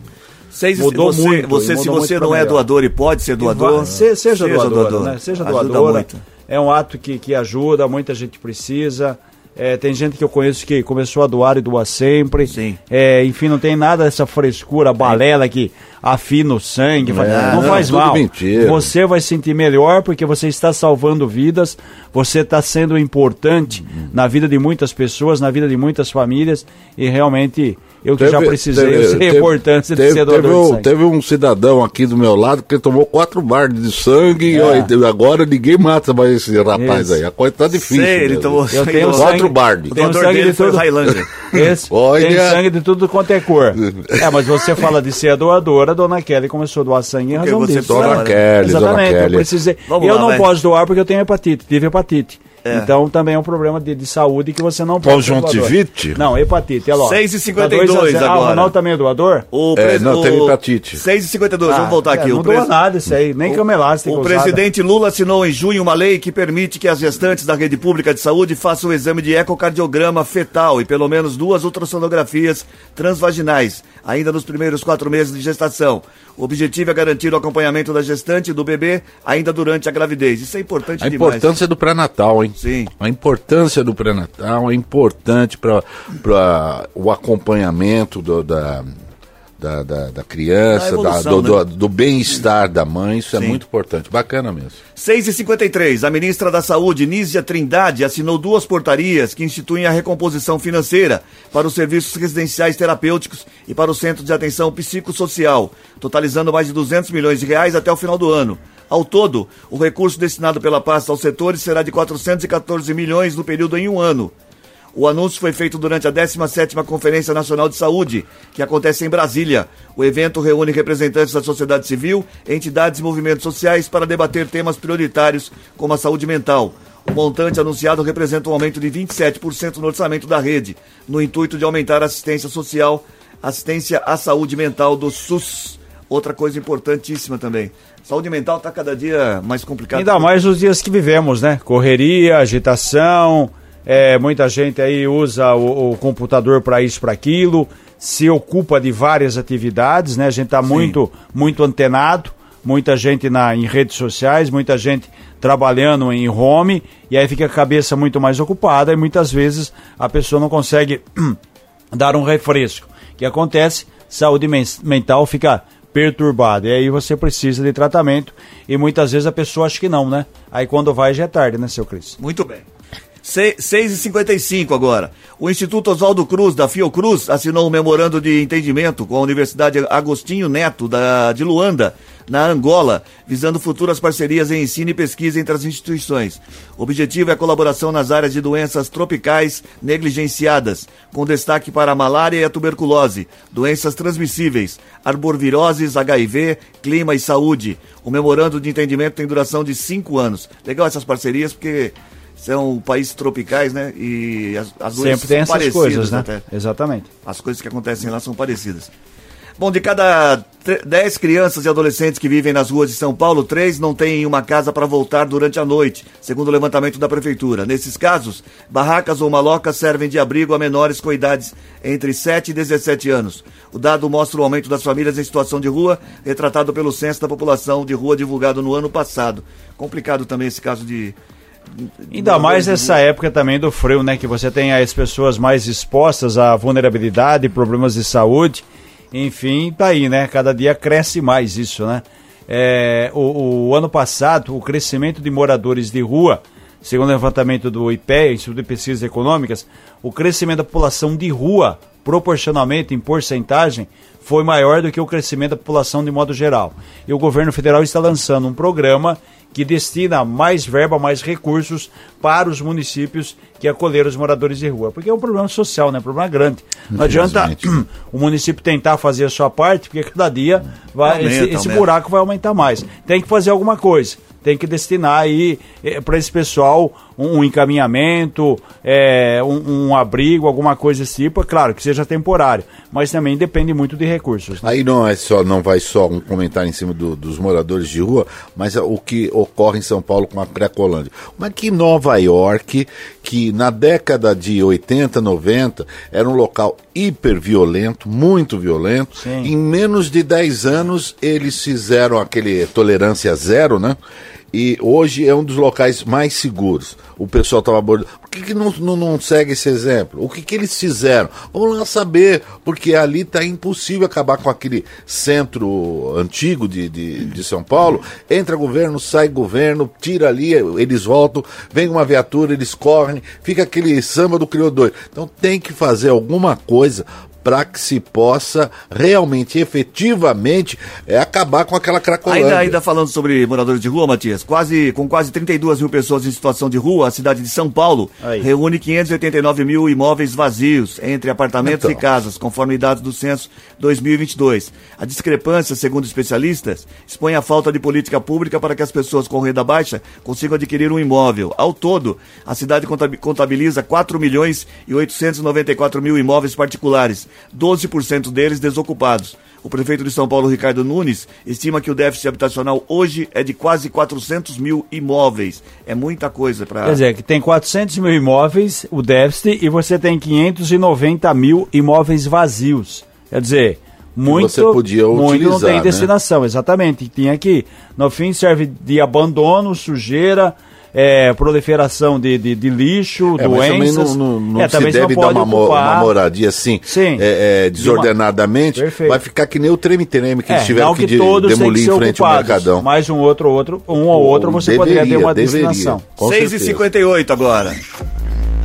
Seis, Mudou você, muito, você, mudou se você não é melhor. doador e pode ser doador, se- seja, doador, né? Seja Ajuda doadora. muito. É um ato que, que ajuda, muita gente precisa. É, tem gente que eu conheço que começou a doar e doa sempre. Sim. É, enfim, não tem nada dessa frescura, balela que afina o sangue. faz- É, não, não, faz mal. mentira. Você vai se sentir melhor porque você está salvando vidas, você está sendo importante na vida de muitas pessoas, na vida de muitas famílias. E realmente, eu que já precisei, eu sei a importância de teve, ser doador teve de um, sangue. teve um cidadão aqui do meu lado que tomou quatro barras de sangue É. e ó, agora ninguém mata mais esse rapaz Isso. aí. A coisa tá difícil. Sei, ele tomou Eu tenho sangue- Quatro bardes. O doador sangue dele de foi o tudo. Highlander. Esse, Olha. Tem sangue de tudo quanto é cor. É, mas você fala de ser doadora, a dona Kelly começou a doar sangue em razão você disso. dona né? Kelly, dona Exatamente, Kelly. eu precisei. Vamos eu lá, não vai. posso doar porque eu tenho hepatite, tive hepatite. É. Então também é um problema de, de saúde que você não pode. Conjuntivite? Não, hepatite, é lógico. 6,52 Tá dois a zero. Ah, o agora. Ronaldo também é doador? O É, pres- não, o- teve hepatite. 6,52, vamos voltar é, aqui. Não o doa pres- nada isso aí, nem cama elástica O usada. presidente Lula assinou em junho uma lei que permite que as gestantes da rede pública de saúde façam o exame de ecocardiograma fetal e pelo menos duas ultrassonografias transvaginais, ainda nos primeiros quatro meses de gestação. O objetivo é garantir o acompanhamento da gestante e do bebê ainda durante a gravidez. Isso é importante A demais. importância do pré-natal, hein? Sim. A importância do pré-natal é importante para o acompanhamento do- da, da, da, da criança, Da evolução, da- do, né? do, do bem-estar da mãe, isso é Sim. muito importante. Bacana mesmo. 6 e 53 a ministra da Saúde, Nízia Trindade, assinou duas portarias que instituem a recomposição financeira para os serviços residenciais terapêuticos e para o Centro de Atenção Psicossocial, totalizando mais de 200 milhões de reais até o final do ano. Ao todo, o recurso destinado pela pasta aos setores será de 414 milhões no período em um ano. O anúncio foi feito durante a 17ª Conferência Nacional de Saúde, que acontece em Brasília. O evento reúne representantes da sociedade civil, entidades e movimentos sociais para debater temas prioritários como a saúde mental. O montante anunciado representa um aumento de 27% no orçamento da rede, no intuito de aumentar a assistência social, assistência à saúde mental do SUS. Outra coisa importantíssima também. Saúde mental está cada dia mais complicada. Ainda mais nos dias que vivemos, né? Correria, agitação, é, muita gente aí usa o, o computador para isso, para aquilo, se ocupa de várias atividades, né? A gente está muito, muito antenado, muita gente na, em redes sociais, muita gente trabalhando em home, e aí fica a cabeça muito mais ocupada e muitas vezes a pessoa não consegue dar um refresco. O que acontece? Saúde men- mental fica perturbada. E aí você precisa de tratamento. E muitas vezes a pessoa acha que não, né? Aí quando vai já é tarde, né, seu Cris? Muito bem. 6h55 agora. O Instituto Oswaldo Cruz, da Fiocruz, assinou um memorando de entendimento com a Universidade Agostinho Neto, da, de Luanda, na Angola, visando futuras parcerias em ensino e pesquisa entre as instituições. O objetivo é a colaboração nas áreas de doenças tropicais negligenciadas, com destaque para a malária e a tuberculose, doenças transmissíveis, arborviroses, HIV, clima e saúde. O memorando de entendimento tem duração de cinco anos. Legal essas parcerias, porque são países tropicais, né? E as, as doenças Sempre tem são essas parecidas coisas, né? até. Exatamente. As coisas que acontecem lá são parecidas. Bom, de cada tre- 10 crianças e adolescentes que vivem nas ruas de São Paulo, três não têm uma casa para voltar durante a noite, segundo o levantamento da prefeitura. Nesses casos, barracas ou malocas servem de abrigo a menores com idades entre 7 e 17 anos. O dado mostra o aumento das famílias em situação de rua, retratado pelo Censo da População de Rua divulgado no ano passado. Complicado também esse caso de. Ainda mais nessa época também do frio, né? Que você tem as pessoas mais expostas à vulnerabilidade, problemas de saúde. Enfim, tá aí, né? Cada dia cresce mais isso, né? É, o, o ano passado, o crescimento de moradores de rua, segundo o levantamento do IPEA, Instituto de Pesquisas Econômicas, o crescimento da população de rua, proporcionalmente em porcentagem, foi maior do que o crescimento da população de modo geral. E o governo federal está lançando um programa que destina mais verba, mais recursos para os municípios que acolheram os moradores de rua. Porque é um problema social, né? Um problema grande. Não adianta o município tentar fazer a sua parte, porque cada dia vai, Aumenta, esse, esse aumenta. buraco vai aumentar mais. Tem que fazer alguma coisa. Tem que destinar aí para esse pessoal um, encaminhamento, é, um, um abrigo, alguma coisa desse tipo. É claro que seja temporário, mas também depende muito de recursos. né? Aí não é só, não vai só um comentário em cima do- dos moradores de rua, mas é o que ocorre em São Paulo com a Cracolândia. Como é que Nova York, que na década de 80, 90, era um local hiper violento, muito violento, Sim. em menos de 10 anos eles fizeram aquele tolerância zero, né? E hoje é um dos locais mais seguros. O pessoal estava abordando. Por que, que não, não, não segue esse exemplo? O que, que eles fizeram? Vamos lá saber, porque ali está impossível acabar com aquele centro antigo de, de, de São Paulo. Entra governo, sai governo, tira ali, eles voltam, vem uma viatura, eles correm, fica aquele samba do criou doido. Então tem que fazer alguma coisa para que se possa realmente, efetivamente, é, acabar com aquela cracolândia. Ainda, ainda falando sobre moradores de rua, Matias, quase, com quase 32 mil pessoas em situação de rua, a cidade de São Paulo Aí. reúne 589 mil imóveis vazios entre apartamentos Então. e casas, conforme dados do censo 2022. A discrepância, segundo especialistas, expõe a falta de política pública para que as pessoas com renda baixa consigam adquirir um imóvel. Ao todo, a cidade contabi- contabiliza 4 milhões e 894 mil imóveis particulares, 12% deles desocupados. O prefeito de São Paulo, Ricardo Nunes, estima que o déficit habitacional hoje é de quase 400 mil imóveis. É muita coisa para. Quer dizer, que tem 400 mil imóveis, o déficit, e você tem 590 mil imóveis vazios. Quer dizer, muito, você podia muito não utilizar, tem né? destinação, exatamente. Tinha aqui. No fim, serve de abandono, sujeira, é, proliferação de, de, de lixo, É, mas também doenças. não, não, não É, se deve não dar uma, mo- uma moradia assim, Sim. é, é, desordenadamente. Perfeito. Vai ficar que nem o treme-treme que É, eles tiveram que, que de- demolir em frente ao Mercadão. mas um outro, outro, um ou outro você poderia ter Deveria, uma deveria. destinação. Com 6 e certeza. 58 agora.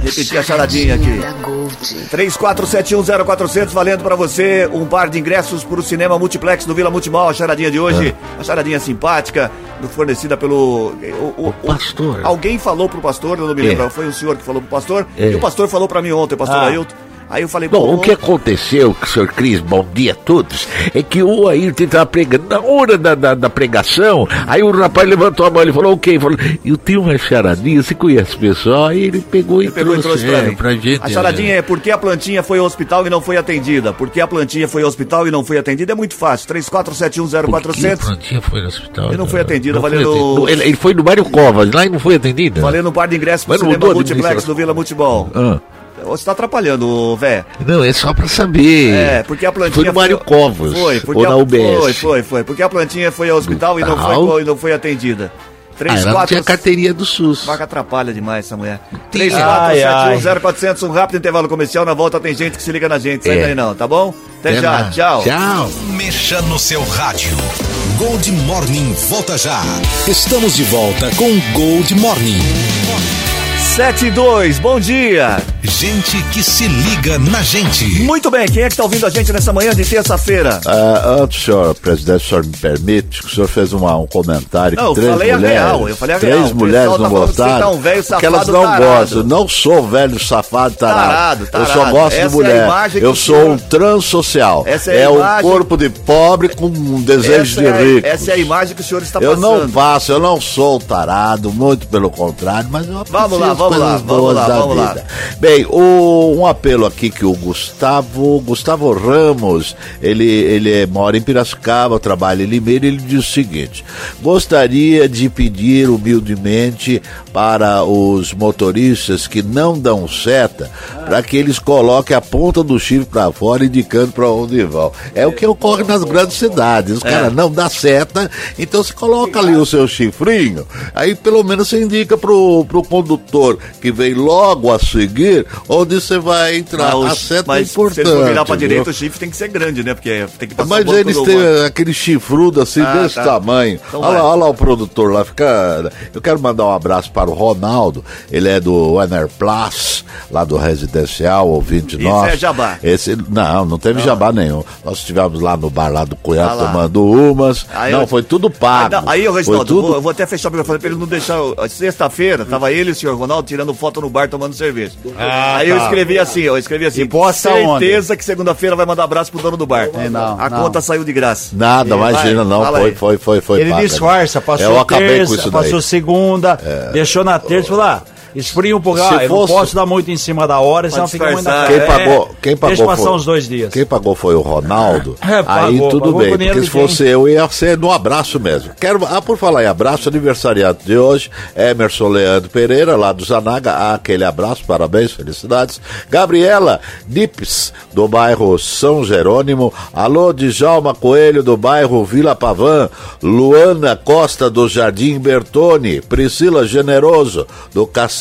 Repetir a charadinha aqui. Da Gold. 34710400 valendo pra você um par de ingressos pro cinema multiplex do Vila Multimol. A charadinha de hoje, uma charadinha simpática, fornecida pelo. O, o- pastor. Alguém falou pro pastor, eu não me É. lembro, foi o senhor que falou pro pastor, É. e o pastor falou pra mim ontem, o pastor Ah. Ailton. Aí eu falei, Bom, o que aconteceu, senhor Cris, bom dia a todos, é que o Ayrton estava pregando, na hora da, da, da pregação, aí o rapaz levantou a mão e falou, ok, falou, eu tenho uma charadinha, você conhece o pessoal? Aí ele pegou e Ele pegou e trouxe pra é, pra gente. a charadinha é por que a plantinha foi ao hospital e não foi atendida? Por que a plantinha foi ao hospital e não foi atendida? É muito fácil. Por que a 34710400. plantinha foi no hospital? E não foi atendida, Não foi valendo- atendida. Ele, ele foi no Mário Covas, lá e não foi atendida? Valendo um par de ingressos pro cinema multiplex do Vila Multibol. Ah, Você tá atrapalhando, velho. não, é só pra saber. É, porque a plantinha Foi no Mário Covas, Foi, porque ou na. UBS. Foi, foi, foi. Porque a plantinha foi ao hospital e não foi, e não foi atendida. Ah, 3, ela não 4... tinha carteirinha do SUS. Vaca atrapalha demais essa mulher. Ai, ai. 34710400, um rápido intervalo comercial. Na volta tem gente que se liga na gente. Sai É. daí não, tá bom? Até, Até já, lá. tchau. Tchau. Mexa no seu rádio. Gold Morning volta já. Estamos de volta com Gold Morning. 7 e 2, bom dia. Gente que se liga na gente. Muito bem, quem é que tá ouvindo a gente nessa manhã de terça-feira? Ah, antes, senhor presidente, o senhor me permite que o senhor fez uma- um comentário Não, eu que três falei a mulheres, real, eu falei a três real. Mulheres não tá que você gostaram, tá um velho porque elas não tarado. gostam. Não sou velho safado tarado. Tarado, Eu só tarado. gosto Essa de é a mulher. imagem que eu sou senhor- um transocial. Essa é é a um imagem- corpo de pobre com um desejo Essa de é, rico. essa é a imagem que o senhor está Eu passando. não faço, eu não sou tarado, muito pelo contrário, mas eu Vamos lá, vamos lá, vamos lá, vamos lá. Bem, o- um apelo aqui que o Gustavo, Gustavo Ramos, ele, ele é- mora em Piracicaba, trabalha em Limeira, ele diz o seguinte: gostaria de pedir humildemente para os motoristas que não dão seta, para que eles coloquem a ponta do chifre para fora, indicando para onde vão. É o que ocorre nas grandes cidades. Os caras não dão seta, então você coloca ali o seu chifrinho, aí pelo menos você indica pro, pro condutor que vem logo a seguir onde você vai entrar. Mas, a seta mas é importante. se virar pra viu? direita, o chifre tem que ser grande, né? Porque tem que passar Mas eles têm aquele chifrudo assim, Ah, desse tá. tamanho. Então olha, lá, olha lá o produtor lá, fica. Eu quero mandar um abraço para o Ronaldo, ele é do Enerplus, lá do Residencial, ouvinte Isso nosso. é jabá. Esse, não, não teve jabá nenhum. Nós estivemos lá no bar lá do Cunhá Ah tomando umas. Aí não, eu- foi tudo pago. Aí, não, aí Reginaldo, tudo vou- eu vou até fechar o microfone pra ele não deixar. Sexta-feira, tava ele e o senhor Ronaldo tirando foto no bar tomando cerveja. Ah, aí eu tá. escrevi assim, eu escrevi assim. E posta certeza que segunda-feira vai mandar abraço pro dono do bar. É, não, A não. conta saiu de graça. Nada, É, imagina, vai, não. Foi, foi, foi, foi. Ele disfarça, né? passou Eu acabei com terça, isso daí. passou segunda, deixou na terça, falou, ah, esfria um pouco, Se ah, eu fosse- não posso dar muito em cima da hora, senão fica muito na. Quem pagou, quem pagou Deixa passar foi, uns dois dias. Quem pagou foi o Ronaldo. É, pagou, aí tudo pagou bem, porque se fosse eu, ia ser no abraço mesmo. Quero, ah, por falar em abraço, aniversariante de hoje, Emerson Leandro Pereira, lá do Zanaga. Ah, aquele abraço, parabéns, felicidades. Gabriela Dips, do bairro São Jerônimo. Alô, Djalma Coelho, do bairro Vila Pavã. Luana Costa, do Jardim Bertone. Priscila Generoso, do Castelo,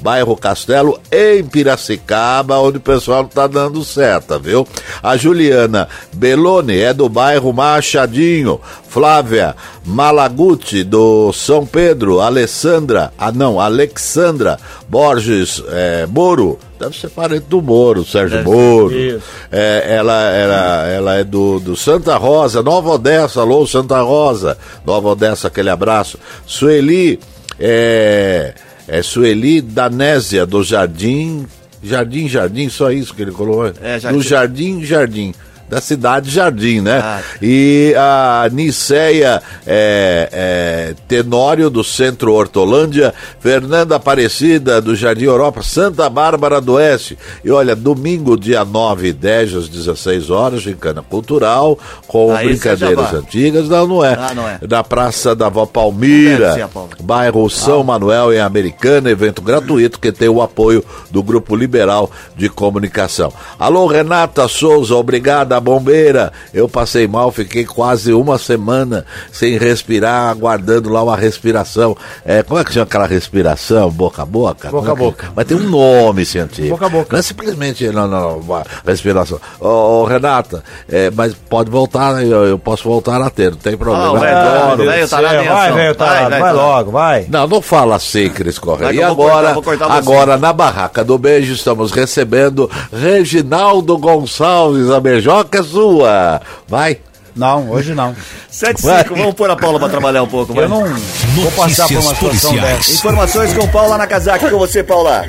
bairro Castelo, em Piracicaba, onde o pessoal tá dando certo, viu? A Juliana Beloni é do bairro Machadinho. Flávia Malaguti, do São Pedro. Alessandra, ah não, Alexandra Borges é, Moro. Deve ser parente do Moro, Sérgio Moro. isso. É, ela, ela, ela é do, do Santa Rosa, Nova Odessa, alô Santa Rosa. Nova Odessa, aquele abraço. Sueli, é, é Sueli Danésia, do Jardim, Jardim, Jardim, só isso que ele colocou. É, Jardim. Do Jardim, Jardim. Da cidade Jardim, né? Ah. E a Niceia é, é, Tenório, do Centro Hortolândia, Fernanda Aparecida, do Jardim Europa, Santa Bárbara do Oeste. E olha, domingo, dia 9 e 10, às 16 horas, gincana cultural, com Ah, brincadeiras antigas. Não, não é. Ah, não é. Na Praça da Vó Palmira, ser bairro São Manuel, em Americana, evento gratuito que tem o apoio do Grupo Liberal de Comunicação. Alô, Renata Souza, obrigada, da bombeira. Eu passei mal, fiquei quase uma semana sem respirar, aguardando lá uma respiração. É, como é que chama aquela respiração? Boca a boca? Boca Como é a que- boca. Mas tem um nome científico. Boca a boca. Não é simplesmente não, não, uma respiração. Ô, ô, Renata, é, mas pode voltar, eu, eu posso voltar a ter, não tem problema. Ah, o Eu velho, adoro. tá na Vai, tá, Vai, vai, vai, tá. logo, vai. Não, não fala assim, Cris Correia. Vai E agora, cortar, você. agora na barraca do beijo, estamos recebendo Reginaldo Gonçalves. A beijoca é sua. Vai. Não, hoje não. 7 5, vamos pôr a Paula pra trabalhar um pouco, vai. Eu não vou passar por uma situação policiais. dessa. Informações com Paula Nakazaki, com você, Paula.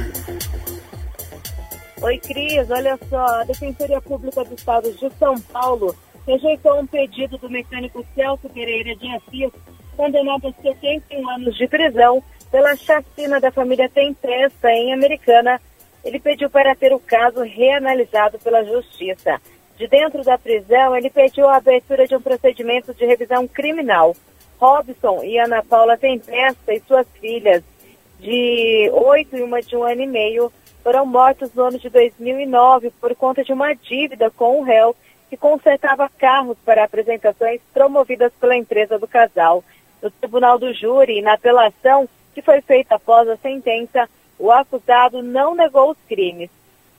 Oi, Cris. Olha só, a Defensoria Pública do Estado de São Paulo rejeitou um pedido do mecânico Celso Pereira de Assis, condenado a 71 anos de prisão pela chacina da família Tempesta em Americana. Ele pediu para ter o caso reanalisado pela Justiça. De dentro da prisão, ele pediu a abertura de um procedimento de revisão criminal. Robson e Ana Paula Tempesta e suas filhas, de oito e uma de um ano e meio, foram mortos no ano de 2009 por conta de uma dívida com o réu que consertava carros para apresentações promovidas pela empresa do casal. No tribunal do júri, na apelação que foi feita após a sentença, o acusado não negou os crimes.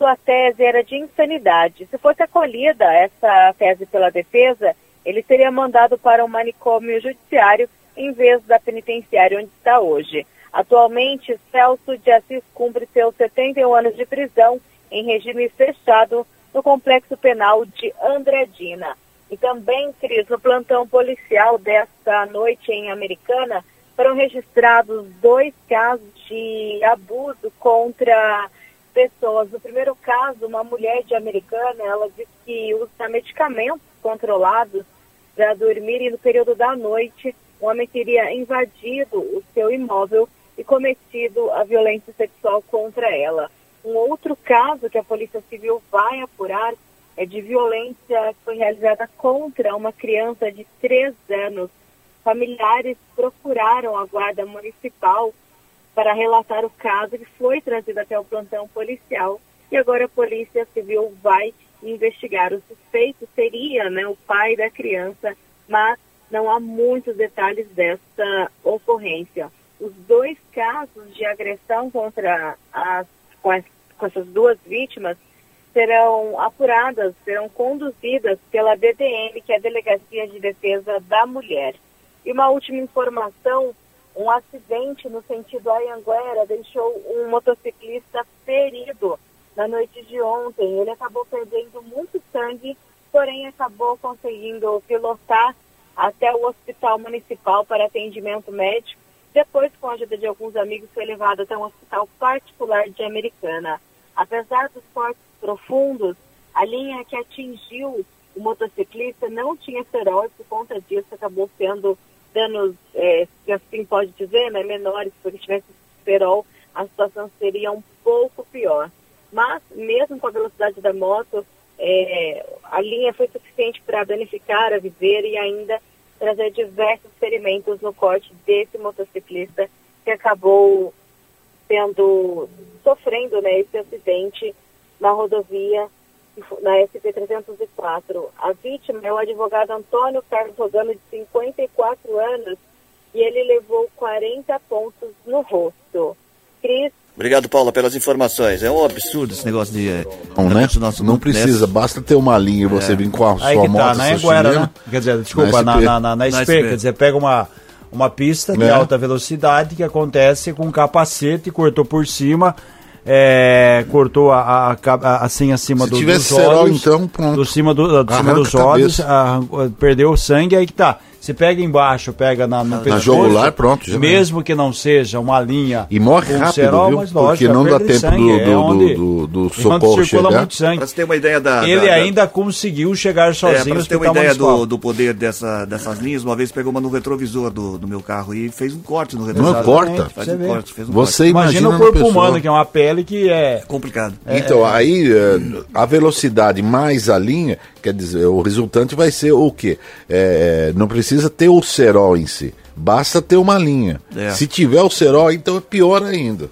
Sua tese era de insanidade. Se fosse acolhida essa tese pela defesa, ele seria mandado para um manicômio judiciário em vez da penitenciária onde está hoje. Atualmente, Celso de Assis cumpre seus 71 anos de prisão em regime fechado no complexo penal de Andradina. E também, Cris, no plantão policial desta noite em Americana, foram registrados dois casos de abuso contra pessoas. No primeiro caso, uma mulher de Americana, ela disse que usa medicamentos controlados para dormir e no período da noite, o homem teria invadido o seu imóvel e cometido a violência sexual contra ela. Um outro caso que a Polícia Civil vai apurar é de violência que foi realizada contra uma criança de 3 anos. Familiares procuraram a Guarda Municipal para relatar o caso que foi trazido até o plantão policial e agora a Polícia Civil vai investigar. O suspeito seria né, o pai da criança, mas não há muitos detalhes desta ocorrência. Os dois casos de agressão contra as, com, as, com essas duas vítimas serão apuradas, serão conduzidas pela DDM, que é a Delegacia de Defesa da Mulher. E uma última informação, um acidente no sentido Anhanguera deixou um motociclista ferido na noite de ontem. Ele acabou perdendo muito sangue, porém acabou conseguindo pilotar até o hospital municipal para atendimento médico. Depois, com a ajuda de alguns amigos, foi levado até um hospital particular de Americana. Apesar dos cortes profundos, a linha que atingiu o motociclista não tinha cerol e por conta disso acabou sendo danos, é, assim pode dizer, né, menores, porque se tivesse cerol, a situação seria um pouco pior. Mas, mesmo com a velocidade da moto, é, a linha foi suficiente para danificar a viseira e ainda trazer diversos ferimentos no corte desse motociclista que acabou sendo sofrendo né, esse acidente na rodovia na SP-304. A vítima é o advogado Antônio Carlos Rogano, de 54 anos, e ele levou 40 pontos no rosto. Cris, Obrigado, Paula, pelas informações. É um absurdo esse negócio de. Não, né? realmente o nosso não mundo precisa, basta ter uma linha e você vir com a Aí sua que moto tá, na Anguera, né? Quer dizer, desculpa, Na na, SP. na, na, na SP, SP. quer dizer, pega uma, uma pista de É. alta velocidade que acontece com um capacete, cortou por cima, é, cortou a, a- a- assim acima Se do, dos olhos, então, pronto. do cima, do, do cima dos a olhos, cabeça. arrancou- perdeu o sangue, aí que tá. Se pega embaixo, pega na, no pescoço, jugular, pronto, já mesmo que não seja uma linha E morre rápido, cerol, viu? mas lógico, Porque é não dá tempo sangue, do- é do- onde- do- do é onde socorro circula chegar. muito sangue. Pra você ter uma ideia da. Ele da- da- ainda conseguiu chegar É, sozinho pra no você ter uma ideia do, do poder dessa, dessas linhas, uma vez pegou uma no retrovisor do, do meu carro e fez um corte no retrovisor. Não corta. Faz Você um vê. corte, fez um Você Imagina, imagina, o na corpo humano, que é uma pele que é. corte. Complicado. Então, aí eh, a velocidade mais a linha, quer dizer, o resultante vai ser o quê? Eh, não precisa ter o cerol em si, basta ter uma linha. É. Se tiver o cerol, então é pior ainda.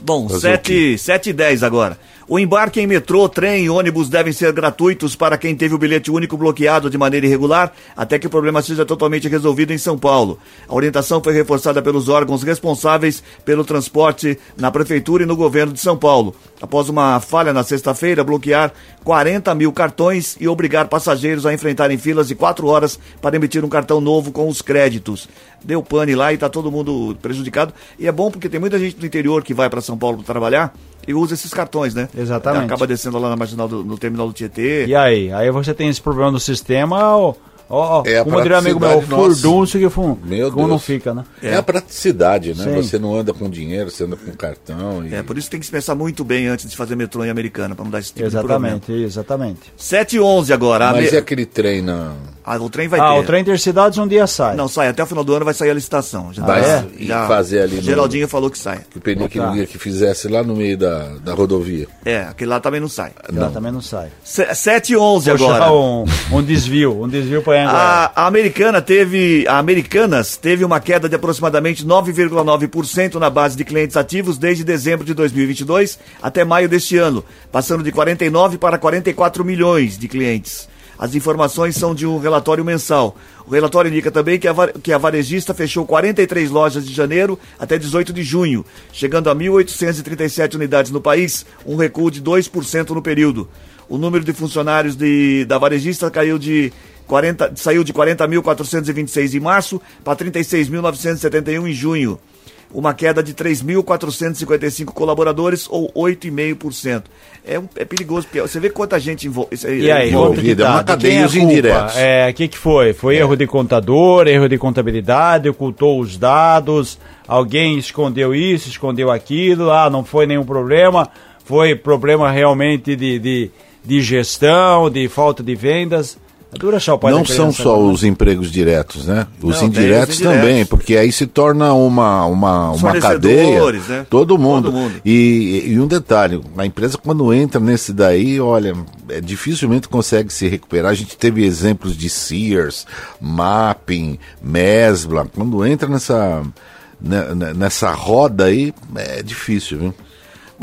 Bom, Fazer 7, 7 e 10 agora. O embarque em metrô, trem e ônibus devem ser gratuitos para quem teve o bilhete único bloqueado de maneira irregular, até que o problema seja totalmente resolvido em São Paulo. A orientação foi reforçada pelos órgãos responsáveis pelo transporte na Prefeitura e no governo de São Paulo, após uma falha na sexta-feira bloquear 40 mil cartões e obrigar passageiros a enfrentarem filas de 4 horas para emitir um cartão novo com os créditos. Deu pane lá e está todo mundo prejudicado. E é bom porque tem muita gente do interior que vai para São Paulo trabalhar e usa esses cartões, né? Exatamente. Acaba descendo lá na marginal do, no terminal do Tietê. E aí? Aí você tem esse problema do sistema, ó, ó, É a como diria amigo meu, que fum, Meu como não Deus. fica, né? É. a praticidade, né? Sim. Você não anda com dinheiro, você anda com cartão. E... É, por isso tem que se pensar muito bem antes de fazer metrô em Americana, para não dar esse tipo de problema. Exatamente, exatamente. 7 e 11 agora. Mas me- é aquele trem na. Ah, o trem vai ah, ter. o trem intercidades um dia sai. Não, sai. Até o final do ano vai sair a licitação. Já Vai tá- e fazer ali no- Geraldinho falou que sai. Que o Tá. queria que fizesse lá no meio da, da rodovia. É, aquele lá também não sai. Ela também não sai. 7 e 11 Puxar agora. um, um desvio, um desvio para. A, a americana teve, a Americanas teve uma queda de aproximadamente 9,9% na base de clientes ativos desde dezembro de 2022 até maio deste ano, passando de 49 para 44 milhões de clientes. As informações são de um relatório mensal. O relatório indica também que a, que a varejista fechou 43 lojas de janeiro até 18 de junho, chegando a 1.837 unidades no país, um recuo de 2% no período. O número de funcionários de, da varejista caiu de 40, saiu de 40.426 em março para 36.971 em junho. Uma queda de 3.455 colaboradores, ou 8,5%. É, um- é perigoso, porque você vê quanta gente envol- E aí, que é uma De cadeia é culpa? indiretos. É, o que que foi? Foi erro de contador, erro de contabilidade, ocultou os dados, alguém escondeu isso, escondeu aquilo, ah, não foi nenhum problema, foi problema realmente de, de, de gestão, de falta de vendas. Não são só né? os empregos diretos, né? Os Não, indiretos os indiretos. também, porque aí se torna uma, uma, uma cadeia. Né? Todo mundo. Todo mundo. E, e um detalhe, a empresa quando entra nesse daí, olha, é, dificilmente consegue se recuperar. A gente teve exemplos de Sears, Mapping, Mesbla. Quando entra nessa, né, né, nessa roda aí, é difícil, viu?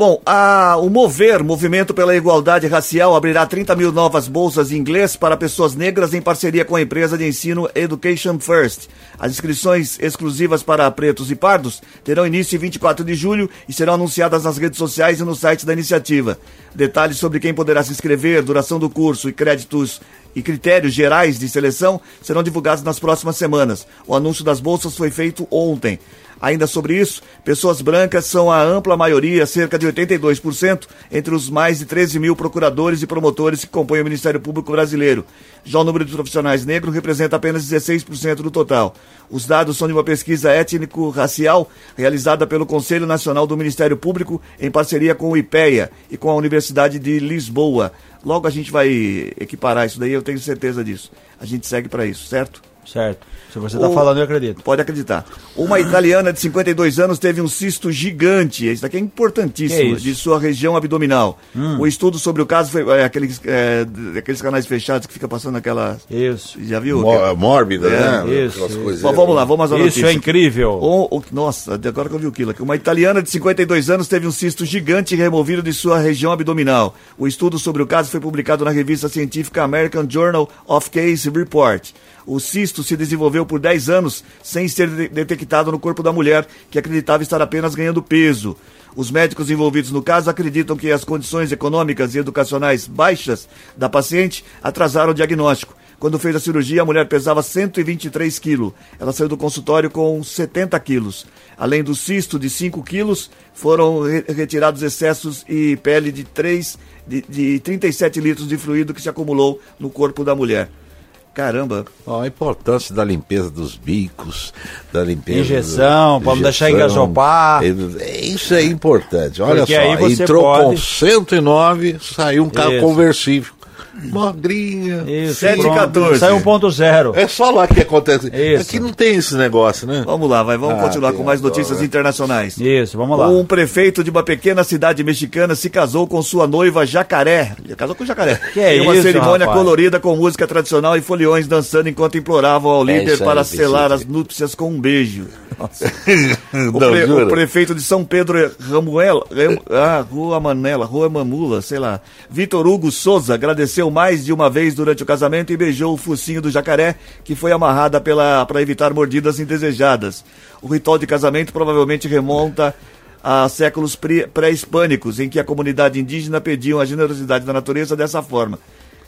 Bom, a- o Mover, Movimento pela Igualdade Racial, abrirá 30 mil novas bolsas em inglês para pessoas negras em parceria com a empresa de ensino Education First. As inscrições exclusivas para pretos e pardos terão início em 24 de julho e serão anunciadas nas redes sociais e no site da iniciativa. Detalhes sobre quem poderá se inscrever, duração do curso e créditos e critérios gerais de seleção serão divulgados nas próximas semanas. O anúncio das bolsas foi feito ontem. Ainda sobre isso, pessoas brancas são a ampla maioria, cerca de 82%, entre os mais de 13 mil procuradores e promotores que compõem o Ministério Público Brasileiro. Já o número de profissionais negros representa apenas 16% do total. Os dados são de uma pesquisa étnico-racial realizada pelo Conselho Nacional do Ministério Público em parceria com o IPEA e com a Universidade de Lisboa. Logo a gente vai equiparar isso daí, eu tenho certeza disso. A gente segue para isso, certo? Certo. Se você está O- falando, eu acredito. Pode acreditar. Uma italiana de 52 anos teve um cisto gigante, esse daqui é importantíssimo, isso? de sua região abdominal. O estudo sobre o caso foi é, aqueles, é, aqueles canais fechados que fica passando aquela. Isso. Já viu? Mó- mórbida, É, né? isso, isso. coisas- Bom, vamos lá, vamos às Isso é incrível. O- o- nossa, de agora que eu vi aquilo aqui. Uma italiana de 52 anos teve um cisto gigante removido de sua região abdominal. O estudo sobre o caso foi publicado na revista científica American Journal of Case Report. O cisto se desenvolveu por 10 anos sem ser de- detectado no corpo da mulher, que acreditava estar apenas ganhando peso. Os médicos envolvidos no caso acreditam que as condições econômicas e educacionais baixas da paciente atrasaram o diagnóstico. Quando fez a cirurgia, a mulher pesava 123 quilos. Ela saiu do consultório com 70 quilos. Além do cisto de 5 quilos, foram re- retirados excessos e pele de, 3, de, de 37 litros de fluido que se acumulou no corpo da mulher. Caramba, Ó, a importância da limpeza dos bicos, da limpeza. Injeção, não deixar engasopar. É, Isso é importante. Olha Porque só, entrou pode- com 109, saiu um carro Isso. conversível. Magrinha. Isso, 7 e pronto. 14. Sai 1.0. É só lá que acontece. Isso. Aqui não tem esse negócio, né? Vamos lá, vai, vamos Ah, continuar com mais adoro, notícias é. internacionais. Isso, vamos lá. Um prefeito de uma pequena cidade mexicana se casou com sua noiva Jacaré. Ele casou com Jacaré. Que é em uma isso, cerimônia rapaz? colorida com música tradicional e foliões dançando enquanto imploravam ao líder isso aí, para selar as núpcias com um beijo. Nossa. O, pre- jura? o prefeito de São Pedro Ramuela, Ram- ah, Rua Manela, Rua Mamula, sei lá. Vitor Hugo Souza agradeceu mais de uma vez durante o casamento e beijou o focinho do jacaré, que foi amarrada para evitar mordidas indesejadas. O ritual de casamento provavelmente remonta a séculos pré-hispânicos, em que a comunidade indígena pediam a generosidade da natureza dessa forma.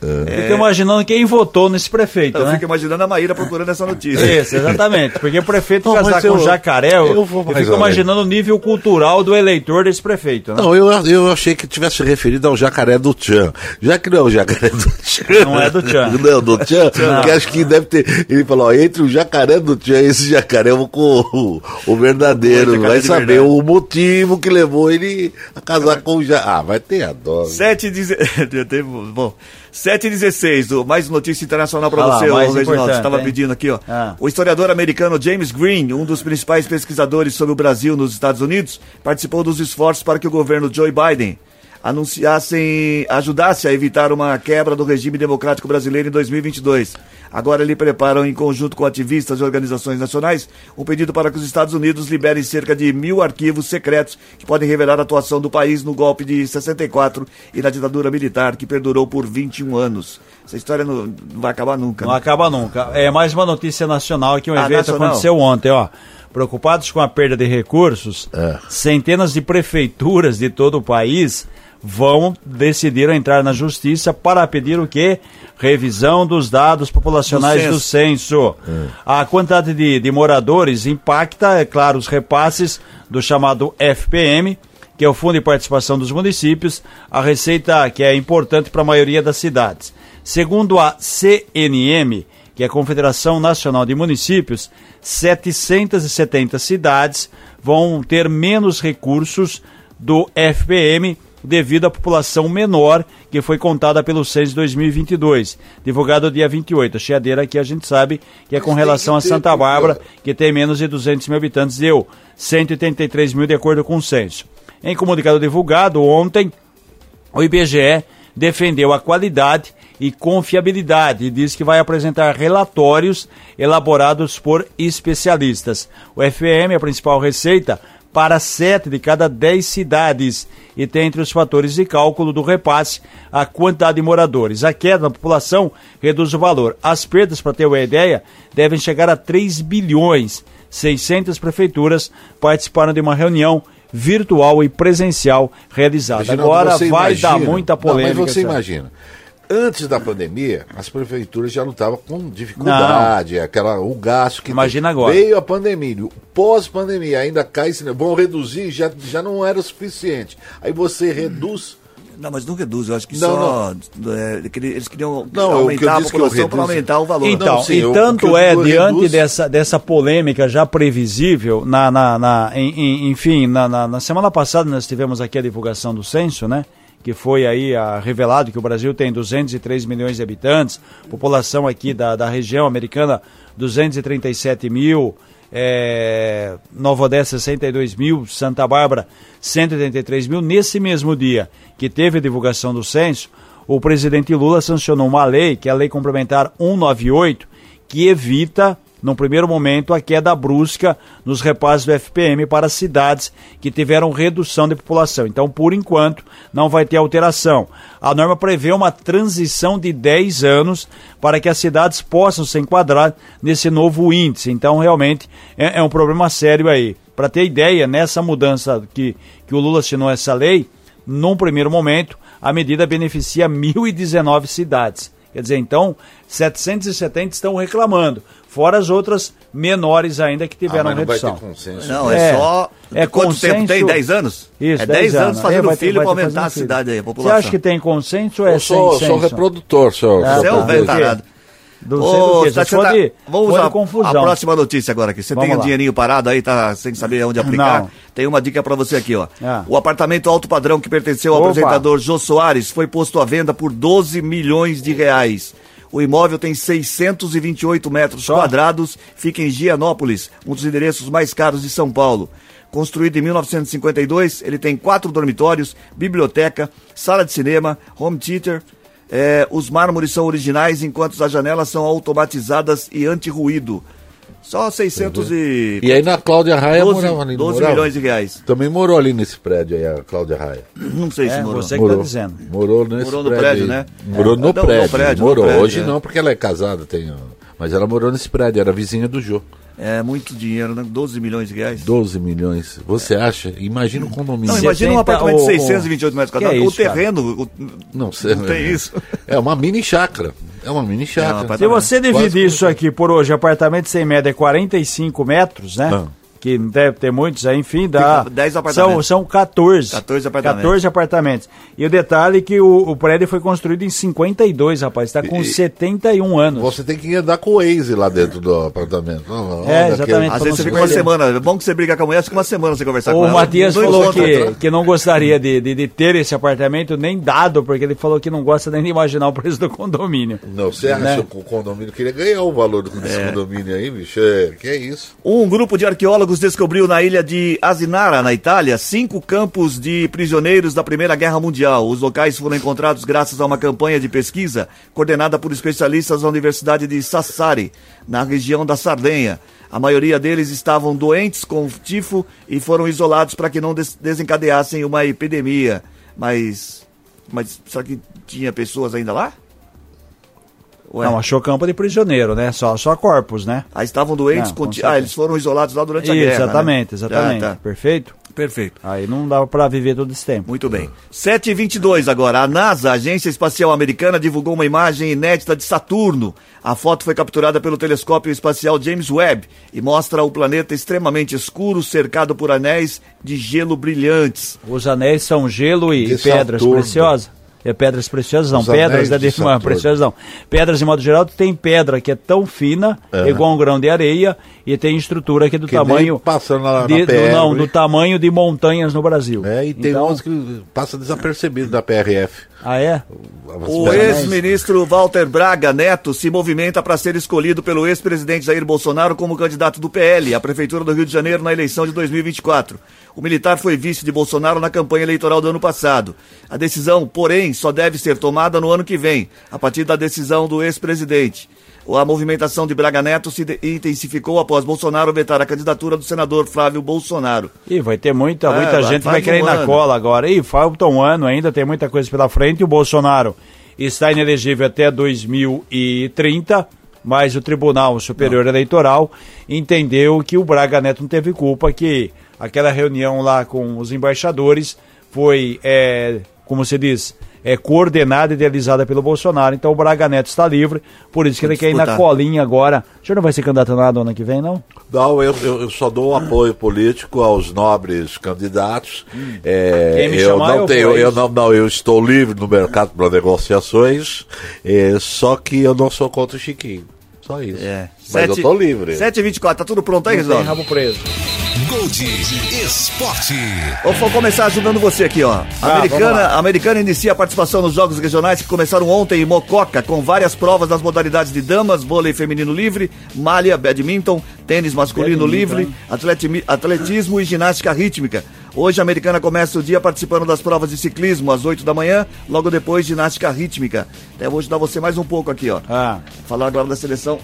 Fico imaginando quem votou nesse prefeito, Eu né? fico imaginando a Maíra procurando essa notícia. Isso, exatamente. Porque o prefeito Não, casar mas com eu- jacaré, eu, eu vou eu fico além. imaginando o nível cultural do eleitor desse prefeito, né? Não, eu, eu achei que tivesse referido ao jacaré do Tchan. Já que não é o jacaré do Tchan. Não é do Tchan. Não, do Tchan, que acho que deve ter. Ele falou, ó, entre o jacaré do Tchan e esse jacaré, eu vou com o, o verdadeiro. O vai saber verdade. o motivo que levou ele a casar com o jacaré. Ah, vai ter a dó. 7 e Bom, 7 e 16, o- mais notícia internacional para Ah você, Reginaldo. Você estava pedindo aqui, ó. Ah. O historiador americano James Green, um dos principais pesquisadores sobre o Brasil nos Estados Unidos, participou dos esforços para que o governo Joe Biden anunciassem, ajudasse a evitar uma quebra do regime democrático brasileiro em 2022. Agora ele preparam, em conjunto com ativistas e organizações nacionais, um pedido para que os Estados Unidos liberem cerca de mil arquivos secretos que podem revelar a atuação do país no golpe de 64 e na ditadura militar que perdurou por 21 anos. Essa história não, não vai acabar nunca. Não né? acaba nunca. É mais uma notícia nacional que um Ah, evento nacional? aconteceu ontem, ó. Preocupados com a perda de recursos, É. centenas de prefeituras de todo o país vão decidir entrar na justiça para pedir o quê? Revisão dos dados populacionais Do do censo. A quantidade de, de moradores impacta, é claro, os repasses do chamado FPM, que é o Fundo de Participação dos Municípios, a receita que é importante para a maioria das cidades. Segundo a CNM, que é a Confederação Nacional de Municípios, 770 cidades vão ter menos recursos do FPM devido à população menor que foi contada pelo censo de 2022, divulgado dia 28. A chiadeira aqui a gente sabe que é com relação a Santa Bárbara, que tem menos de 200 mil habitantes, deu 183 mil de acordo com o censo. Em comunicado divulgado ontem, o IBGE defendeu a qualidade e confiabilidade e diz que vai apresentar relatórios elaborados por especialistas. O FM, a principal receita, para sete de cada dez cidades e tem entre os fatores de cálculo do repasse a quantidade de moradores. A queda na população reduz o valor. As perdas, para ter uma ideia, devem chegar a 3 bilhões. 600 prefeituras participaram de uma reunião virtual e presencial realizada. Agora vai imagina- dar muita polêmica. Não, mas você imagina. Antes da pandemia, as prefeituras já lutavam com dificuldade, aquela, o gasto que Imagina tem. agora. Veio a pandemia, pós-pandemia, ainda cai, vão reduzir, já, já não era o suficiente. Aí você reduz. Não, mas não reduz, eu acho que Não, só. é, que eles queriam Não, que aumentar a que eu população para aumentar o valor. Então, Não, sim, e tanto eu é, diante reduz- dessa, dessa polêmica já previsível, na, na, na- em- enfim, na, na, na semana passada nós tivemos aqui a divulgação do censo, né? Que foi aí a, revelado que o Brasil tem 203 milhões de habitantes, população aqui da, da região americana 237 mil, é, Nova Odessa 62 mil, Santa Bárbara 183 mil. Nesse mesmo dia que teve a divulgação do censo, o presidente Lula sancionou uma lei, que é a Lei Complementar 198, que evita, no primeiro momento, a queda brusca nos repasses do FPM para cidades que tiveram redução de população. Então, por enquanto, não vai ter alteração. A norma prevê uma transição de 10 anos para que as cidades possam se enquadrar nesse novo índice. Então, realmente, é, é um problema sério aí. Para ter ideia, nessa mudança que, que o Lula assinou essa lei, num primeiro momento, a medida beneficia 1.019 cidades. Quer dizer, então, 770 estão reclamando, fora as outras menores ainda que Ah, tiveram mas não vai redução. ter consenso. Não, é, É, só. é Quanto tempo consenso- tem? 10 anos? Isso, é 10 anos É, fazendo ter- filho para aumentar a cidade aí, a Você população. acha que tem consenso ou é Eu sou, sem sou censo? reprodutor, senhor. Ah, Você é tá. velho tarado. Não sei do quê, tá- tá- Vamos usar confusão. a próxima notícia agora aqui. Você Vamos tem um lá. dinheirinho parado aí, tá sem saber onde aplicar? Não. Tem uma dica pra você aqui, ó. Ah. O apartamento alto padrão que pertenceu ao Opa. apresentador Jô Soares foi posto à venda por 12 milhões de reais. O imóvel tem 628 metros Só? quadrados, fica em Gianópolis, um dos endereços mais caros de São Paulo. Construído em 1952, ele tem quatro dormitórios, biblioteca, sala de cinema, home theater. É, os mármores são originais, enquanto as janelas são automatizadas e anti-ruído. Só 600 e... E aí na Cláudia Raia 12, morava ali, não 12 morava? milhões de reais. Também morou ali nesse prédio aí, a Cláudia Raia. Não sei se É, morou. você que morou. tá dizendo. Morou nesse Morou no prédio, prédio, aí. né? Morou É. no, Não, no prédio. prédio, no morou. prédio, Hoje é. não, porque ela é casada, tem. Mas ela morou nesse prédio, era vizinha do Jô. É muito dinheiro, né? 12 milhões de reais. 12 milhões. Você acha? Imagina um condomínio. Não, Você imagina um apartamento de o- 628 metros é quadrados. o isso, cara? terreno. o- Não sei. Não tem isso. É uma mini chácara. É uma mini chácara. apartamento. Se você Quase dividir isso como- aqui por hoje, apartamento sem média é 45 metros, né? Ah. Que deve ter muitos aí, enfim, dá. Fica 10 apartamentos. São, são 14. 14 apartamentos. 14 apartamentos. E o detalhe é que o, o prédio foi construído em 52, rapaz. Está com E- 71 anos. Você tem que andar com o Waze lá dentro do apartamento. Não, É, exatamente. Às vezes você fica uma semana. É bom que você briga com a mulher, fica uma semana você conversar com O ela. Matias Não falou que, que não gostaria de, de, de ter esse apartamento nem dado, porque ele falou que não gosta nem de imaginar o preço do condomínio. Não, você acha Né? que o condomínio queria ganhar o valor desse condomínio aí, bicho? É, que é isso? Um grupo de arqueólogos descobriu na ilha de Asinara, na Itália, cinco campos de prisioneiros da Primeira Guerra Mundial. Os locais foram encontrados graças a uma campanha de pesquisa coordenada por especialistas da Universidade de Sassari, na região da Sardenha. A maioria deles estavam doentes com tifo e foram isolados para que não des- desencadeassem uma epidemia. Mas, mas será que tinha pessoas ainda lá? Ué. Não, achou campo de prisioneiro, né? Só, só corpos, né? Ah, estavam doentes Não. Ah, eles foram isolados lá durante a guerra. né? exatamente, exatamente. Ah, tá. Perfeito? Perfeito. Aí não dava pra viver todo esse tempo. Muito bem. 7h22 agora. A NASA, a Agência Espacial Americana, divulgou uma imagem inédita de Saturno. A foto foi capturada pelo telescópio espacial James Webb e mostra o planeta extremamente escuro, cercado por anéis de gelo brilhantes. Os anéis são gelo e De pedras Saturno. preciosas. É pedras preciosas, não. Os pedras, anéis né? de não, preciosas não. Pedras, de modo geral, tem pedra que é tão fina, É. igual um grão de areia, e tem estrutura que é do Que tamanho. passando lá na de, do, PR, não, hein? do tamanho de montanhas no Brasil. É, e tem Então- uns que passa desapercebido da PRF. Ah, é? O ex-ministro Walter Braga Neto se movimenta para ser escolhido pelo ex-presidente Jair Bolsonaro como candidato do PL à Prefeitura do Rio de Janeiro na eleição de 2024. O militar foi vice de Bolsonaro na campanha eleitoral do ano passado. A decisão, porém, só deve ser tomada no ano que vem, a partir da decisão do ex-presidente. A movimentação de Braga Neto se intensificou após Bolsonaro vetar a candidatura do senador Flávio Bolsonaro. Ih, vai ter muita, É, muita gente que vai querer ir um na ano. cola agora. Ih, falta um ano ainda, tem muita coisa pela frente. E o Bolsonaro está inelegível até 2030, mas o Tribunal Superior Eleitoral entendeu que o Braga Neto não teve culpa, que aquela reunião lá com os embaixadores foi, é, como se diz, é, coordenada e idealizada pelo Bolsonaro. Então o Braga Neto está livre, por isso que ele quer ir na disputar. colinha agora. O senhor não vai ser candidato nada ano que vem, não? Não, eu, eu, eu só dou apoio político aos nobres candidatos. É, Quem me eu chamar, não eu tenho, vou, é eu não, não, eu estou livre no mercado para negociações, é, só que eu não sou contra o Chiquinho. Só isso. É. Mas eu tô livre. 7h24, tá tudo pronto aí, Não tem Resolve? rabo preso. Gold Esporte. Eu vou começar ajudando você aqui, ó. A Ah, americana, americana inicia a participação nos jogos regionais que começaram ontem em Mococa, com várias provas nas modalidades de damas, vôlei feminino livre, malha, badminton, tênis masculino Badminton, livre, atleti- atletismo e ginástica rítmica. Hoje a americana começa o dia participando das provas de ciclismo às 8 da manhã, logo depois ginástica rítmica. Até vou ajudar você mais um pouco aqui, ó. Ah. Falar agora da seleção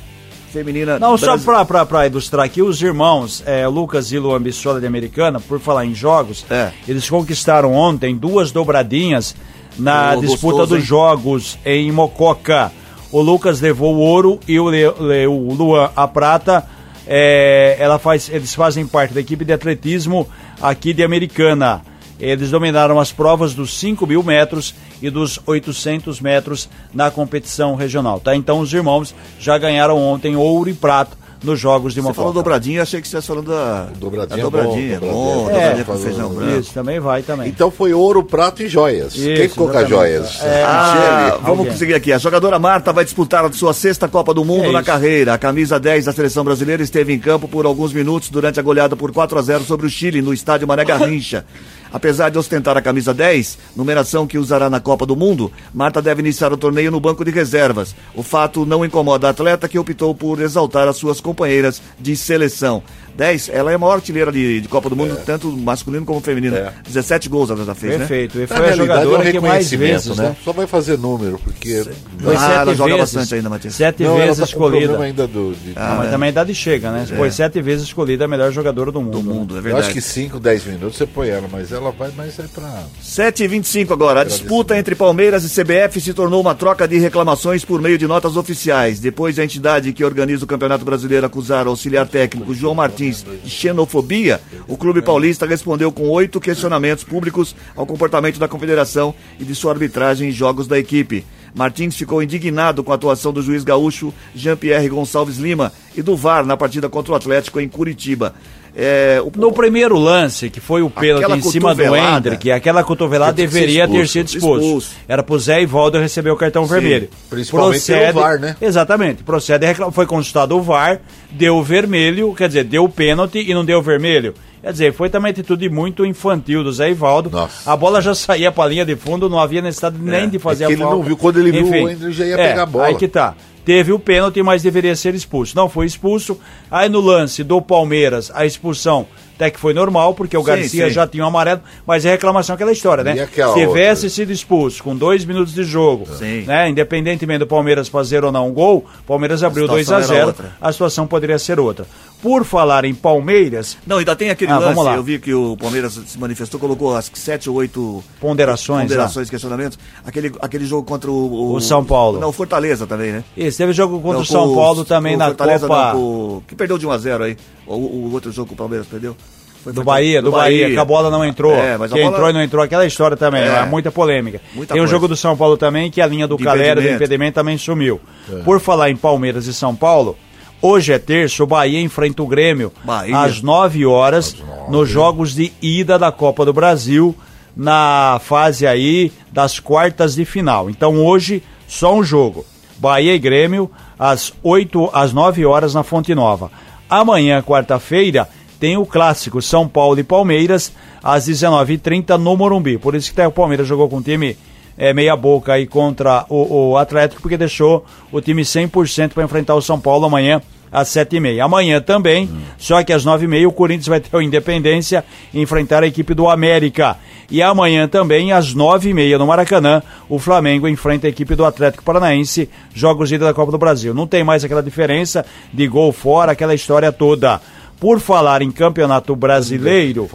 feminina. Não, só pra, pra, pra ilustrar aqui, os irmãos é, Lucas e Luan Bissola de Americana, por falar em jogos, É. eles conquistaram ontem duas dobradinhas na disputa gostoso, dos hein? jogos em Mococa. O Lucas levou o ouro e o, Le- Le- o Luan a prata. É, ela faz, eles fazem parte da equipe de atletismo aqui de Americana. Eles dominaram as provas dos 5 mil metros e dos 800 metros na competição regional, tá? Então os irmãos já ganharam ontem ouro e prata nos jogos de Você falou dobradinha, achei que você estivesse falando da Dobradinha da é bom, dobradinha. dobradinha. Bom, É, dobradinha com feijão branco. Isso, também vai também. Então foi ouro, prato e joias. Quem Isso, ficou com as joias? É, Ah, vamos conseguir aqui. A jogadora Marta vai disputar a sua sexta Copa do Mundo É na isso. carreira. A camisa 10 da seleção brasileira esteve em campo por alguns minutos durante a goleada por 4 a 0 sobre o Chile no estádio Mané Garrincha. Apesar de ostentar a camisa 10, numeração que usará na Copa do Mundo, Marta deve iniciar o torneio no banco de reservas. O fato não incomoda a atleta que optou por exaltar as suas companheiras de seleção. 10, ela é a maior artilheira de, de Copa do Mundo, tanto masculino como feminino. É. 17 gols ela já fez, né? Perfeito. E Na foi a realidade, é um jogadora que mais reconhecimento, vezes, né? Só vai fazer número, porque. Foi Ah, sete ela joga vezes, bastante ainda, Matias. Sete Não, vezes tá escolhida. ainda do. de- Ah, mas também a idade chega, né? Foi sete vezes escolhida a melhor jogadora do mundo. Do né? mundo, é Eu verdade. acho que 5, 10 minutos você põe ela, mas ela vai mais é pra. 7 e 25 agora. A disputa entre Palmeiras e CBF se tornou uma troca de reclamações por meio de notas oficiais. Depois de a entidade que organiza o Campeonato Brasileiro acusar o auxiliar técnico João Martins de xenofobia, o Clube Paulista respondeu com oito questionamentos públicos ao comportamento da confederação e de sua arbitragem em jogos da equipe. Martins ficou indignado com a atuação do juiz gaúcho Jean-Pierre Gonçalves Lima e do VAR na partida contra o Atlético em Curitiba. É, o- No primeiro lance, que foi o pênalti Aquela em cima do. Hendrick, aquela cotovelada deveria ter expulso, sido expulso. expulso. Era pro Zé Ivaldo receber o cartão vermelho. principalmente pelo VAR, né? Exatamente. Procede a. Foi consultado o VAR, deu o vermelho, quer dizer, deu o pênalti e não deu o vermelho. Quer dizer, foi também atitude muito infantil do Zé Ivaldo. Nossa. A bola já saía pra linha de fundo, não havia necessidade nem de fazer É que a ele falta. não viu. Quando ele viu, o Hendrick já ia é, pegar a bola. Aí que tá. Teve o pênalti, mas deveria ser expulso. Não foi expulso. Aí no lance do Palmeiras, a expulsão até que foi normal, porque o Sim, Garcia sim. já tinha um amarelo, mas é reclamação aquela história, né? aquela Se tivesse outra? sido expulso com dois minutos de jogo, Sim. né? Independentemente do Palmeiras fazer ou não um gol, o Palmeiras abriu 2 situação a era 0 outra. a situação poderia ser outra. Por falar em Palmeiras, Não, ainda tem aquele Ah, lance, vamos lá. eu vi que o Palmeiras se manifestou, colocou acho que sete ou oito ponderações. né? ponderações, questionamentos. Aquele, aquele jogo contra o, O São Paulo. Não, o Fortaleza também, né? Isso, teve jogo contra Não, o São Paulo também o na Fortaleza, Copa Não, com o- que perdeu de 1 a 0 aí. O, o outro jogo que o Palmeiras perdeu. Foi do Bahia, do, Bahia, que a bola não entrou. É, mas que bola- entrou e não entrou, aquela história também, É. é. muita polêmica. Muita Tem o coisa. jogo do São Paulo também, que a linha do De Calera do impedimento. impedimento também sumiu. É. Por falar em Palmeiras e São Paulo, hoje é terça, o Bahia enfrenta o Grêmio Bahia. às 9 horas nos jogos de ida da Copa do Brasil, na fase aí das quartas de final. Então hoje, só um jogo. Bahia e Grêmio, às 8, às 9 horas na Fonte Nova. Amanhã, quarta-feira, tem o clássico São Paulo e Palmeiras, às 19h30 no Morumbi. Por isso que até o Palmeiras jogou com o time é, meia boca aí contra o, o Atlético, porque deixou o time 100% para enfrentar o São Paulo amanhã às 7h30. Amanhã também, só que às 9h30 o Corinthians vai ter o Independência e enfrentar a equipe do América. E amanhã também, às 9h30 no Maracanã, o Flamengo enfrenta a equipe do Atlético Paranaense, jogos de ida da Copa do Brasil. Não tem mais aquela diferença de gol fora, aquela história toda. Por falar em campeonato brasileiro,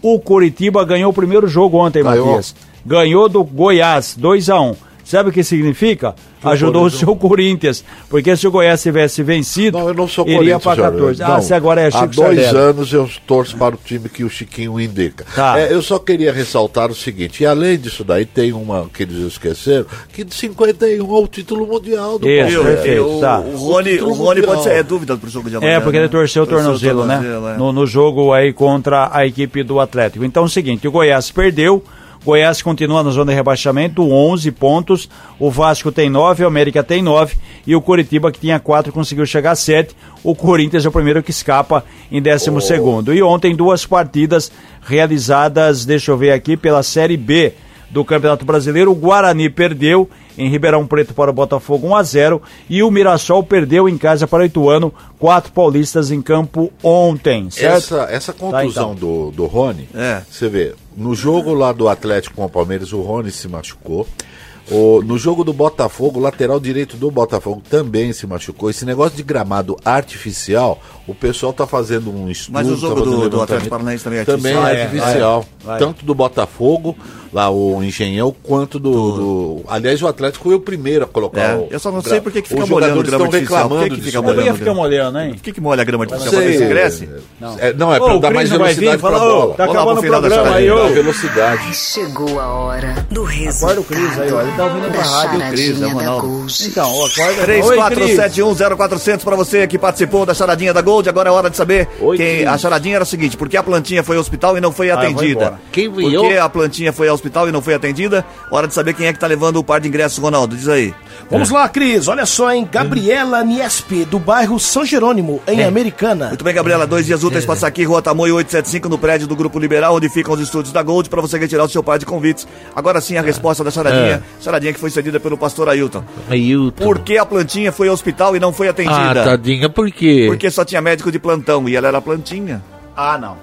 o Curitiba ganhou o primeiro jogo ontem, Ganhou. Matias. Ganhou do Goiás, 2 a 1 Sabe o que significa? Ajudou o Corinthians- seu Corinthians. Porque se o Goiás tivesse vencido, Não, eu não sou iria Corinthians, para senhor. 14. Não, ah, se agora é Há Chico dois Sardelli. anos eu torço para o time que o Chiquinho indica. Tá. É, eu só queria ressaltar o seguinte, e além disso daí, tem uma que eles esqueceram, que de 51 é o título mundial do Isso, perfeito. o, tá. o Rony, o Rony pode ser é dúvida pro jogo de amanhã. É, porque né? ele torceu o tornozelo, né? é. No, no jogo aí contra a equipe do Atlético. Então é o seguinte, o Goiás perdeu, Goiás continua na zona de rebaixamento, 11 pontos, o Vasco tem 9, o América tem 9 e o Curitiba que tinha 4 conseguiu chegar a 7. O Corinthians é o primeiro que escapa em 12 segundo. E ontem duas partidas realizadas, deixa eu ver aqui, pela Série B do Campeonato Brasileiro. O Guarani perdeu em Ribeirão Preto para o Botafogo 1 a 0 e o Mirassol perdeu em casa para o Ituano, quatro paulistas em campo ontem, certo? Essa, essa contusão então. do, do Rony, É. você vê, no jogo lá do Atlético com o Palmeiras, o Rony se machucou. O, no jogo do Botafogo, o lateral direito do Botafogo também se machucou. Esse negócio de gramado artificial, o pessoal tá fazendo um estudo. Mas o jogo tá do- do. Atlético Paranaense também é Também artificial. é É, artificial. vai, vai. Tanto do Botafogo lá o Engenhão, quanto do, do- Aliás, o Atlético foi o primeiro a colocar É, o. eu só não sei por que fica molhando grama artificial. Por que reclamando que disso. fica molhando ficar grama? molhando, hein? Por que, que molha a grama Não artificial? Pra ver se sei. cresce? Não. É, não, é pra o dar mais velocidade pra fala, bola. tá acabando o programa aí, ô. velocidade. Chegou a hora do resultado Acorda o Cris aí, ó. Ele tá ouvindo da pra rádio, o Cris, é da Ronaldo. Então, ó, acorda. Oi, Cris. 34710400 pra você que participou da charadinha da Gold. Agora é hora de saber Oi, quem. A charadinha era o seguinte: por que a plantinha foi ao hospital e não foi vou atendida? Quem Por viu? que a plantinha foi ao hospital e não foi atendida? Hora de saber quem é que tá levando o par de ingressos, Ronaldo. Diz aí. Vamos lá, Cris. Olha só, hein? Gabriela Niespe, do bairro São Jerônimo, em Americana. Muito bem, Gabriela. Dois dias úteis passa aqui, Rua Tamoio 875, no prédio do Grupo Liberal, onde ficam os estúdios da Gold, pra você retirar o seu par de convites. Agora sim, a resposta da charadinha. Charadinha que foi cedida pelo pastor Ailton. Ailton. Por que a plantinha foi ao hospital e não foi Ah, atendida? tadinha, por quê? Porque só tinha médico de plantão e ela era plantinha. Ah, não.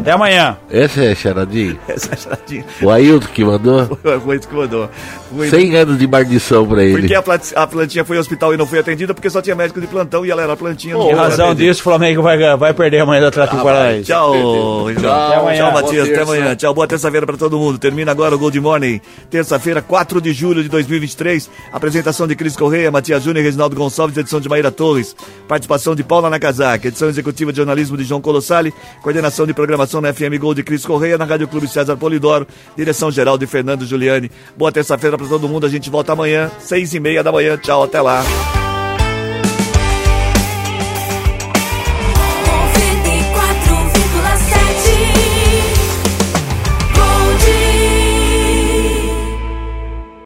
Até amanhã. Essa é a charadinha? Essa é a charadinha. O Ailton que mandou? Foi o isso que mandou. Muito 100 anos de maldição pra ele. Porque a, plat- a plantinha foi ao hospital e não foi atendida porque só tinha médico de plantão e ela era plantinha. Em foi razão disso, o Flamengo vai, vai perder amanhã do Atlético Paranaense. Tchau, Tchau, Até amanhã. Tchau, Matias. Até amanhã. Tchau, boa terça-feira pra todo mundo. Termina agora o Gold Morning. Terça-feira, 4 de julho de 2023. Apresentação de Cris Correia, Matias Júnior e Reginaldo Gonçalves, edição de Maíra Torres. Participação de Paula Nakazaki, edição executiva de jornalismo de João Colossali, coordenação de programação na FM Gold de Cris Correia, na Rádio Clube César Polidoro, direção geral de Fernando Giuliani. Boa terça-feira pra todo mundo. A gente volta amanhã, seis e meia da manhã. Tchau, até lá.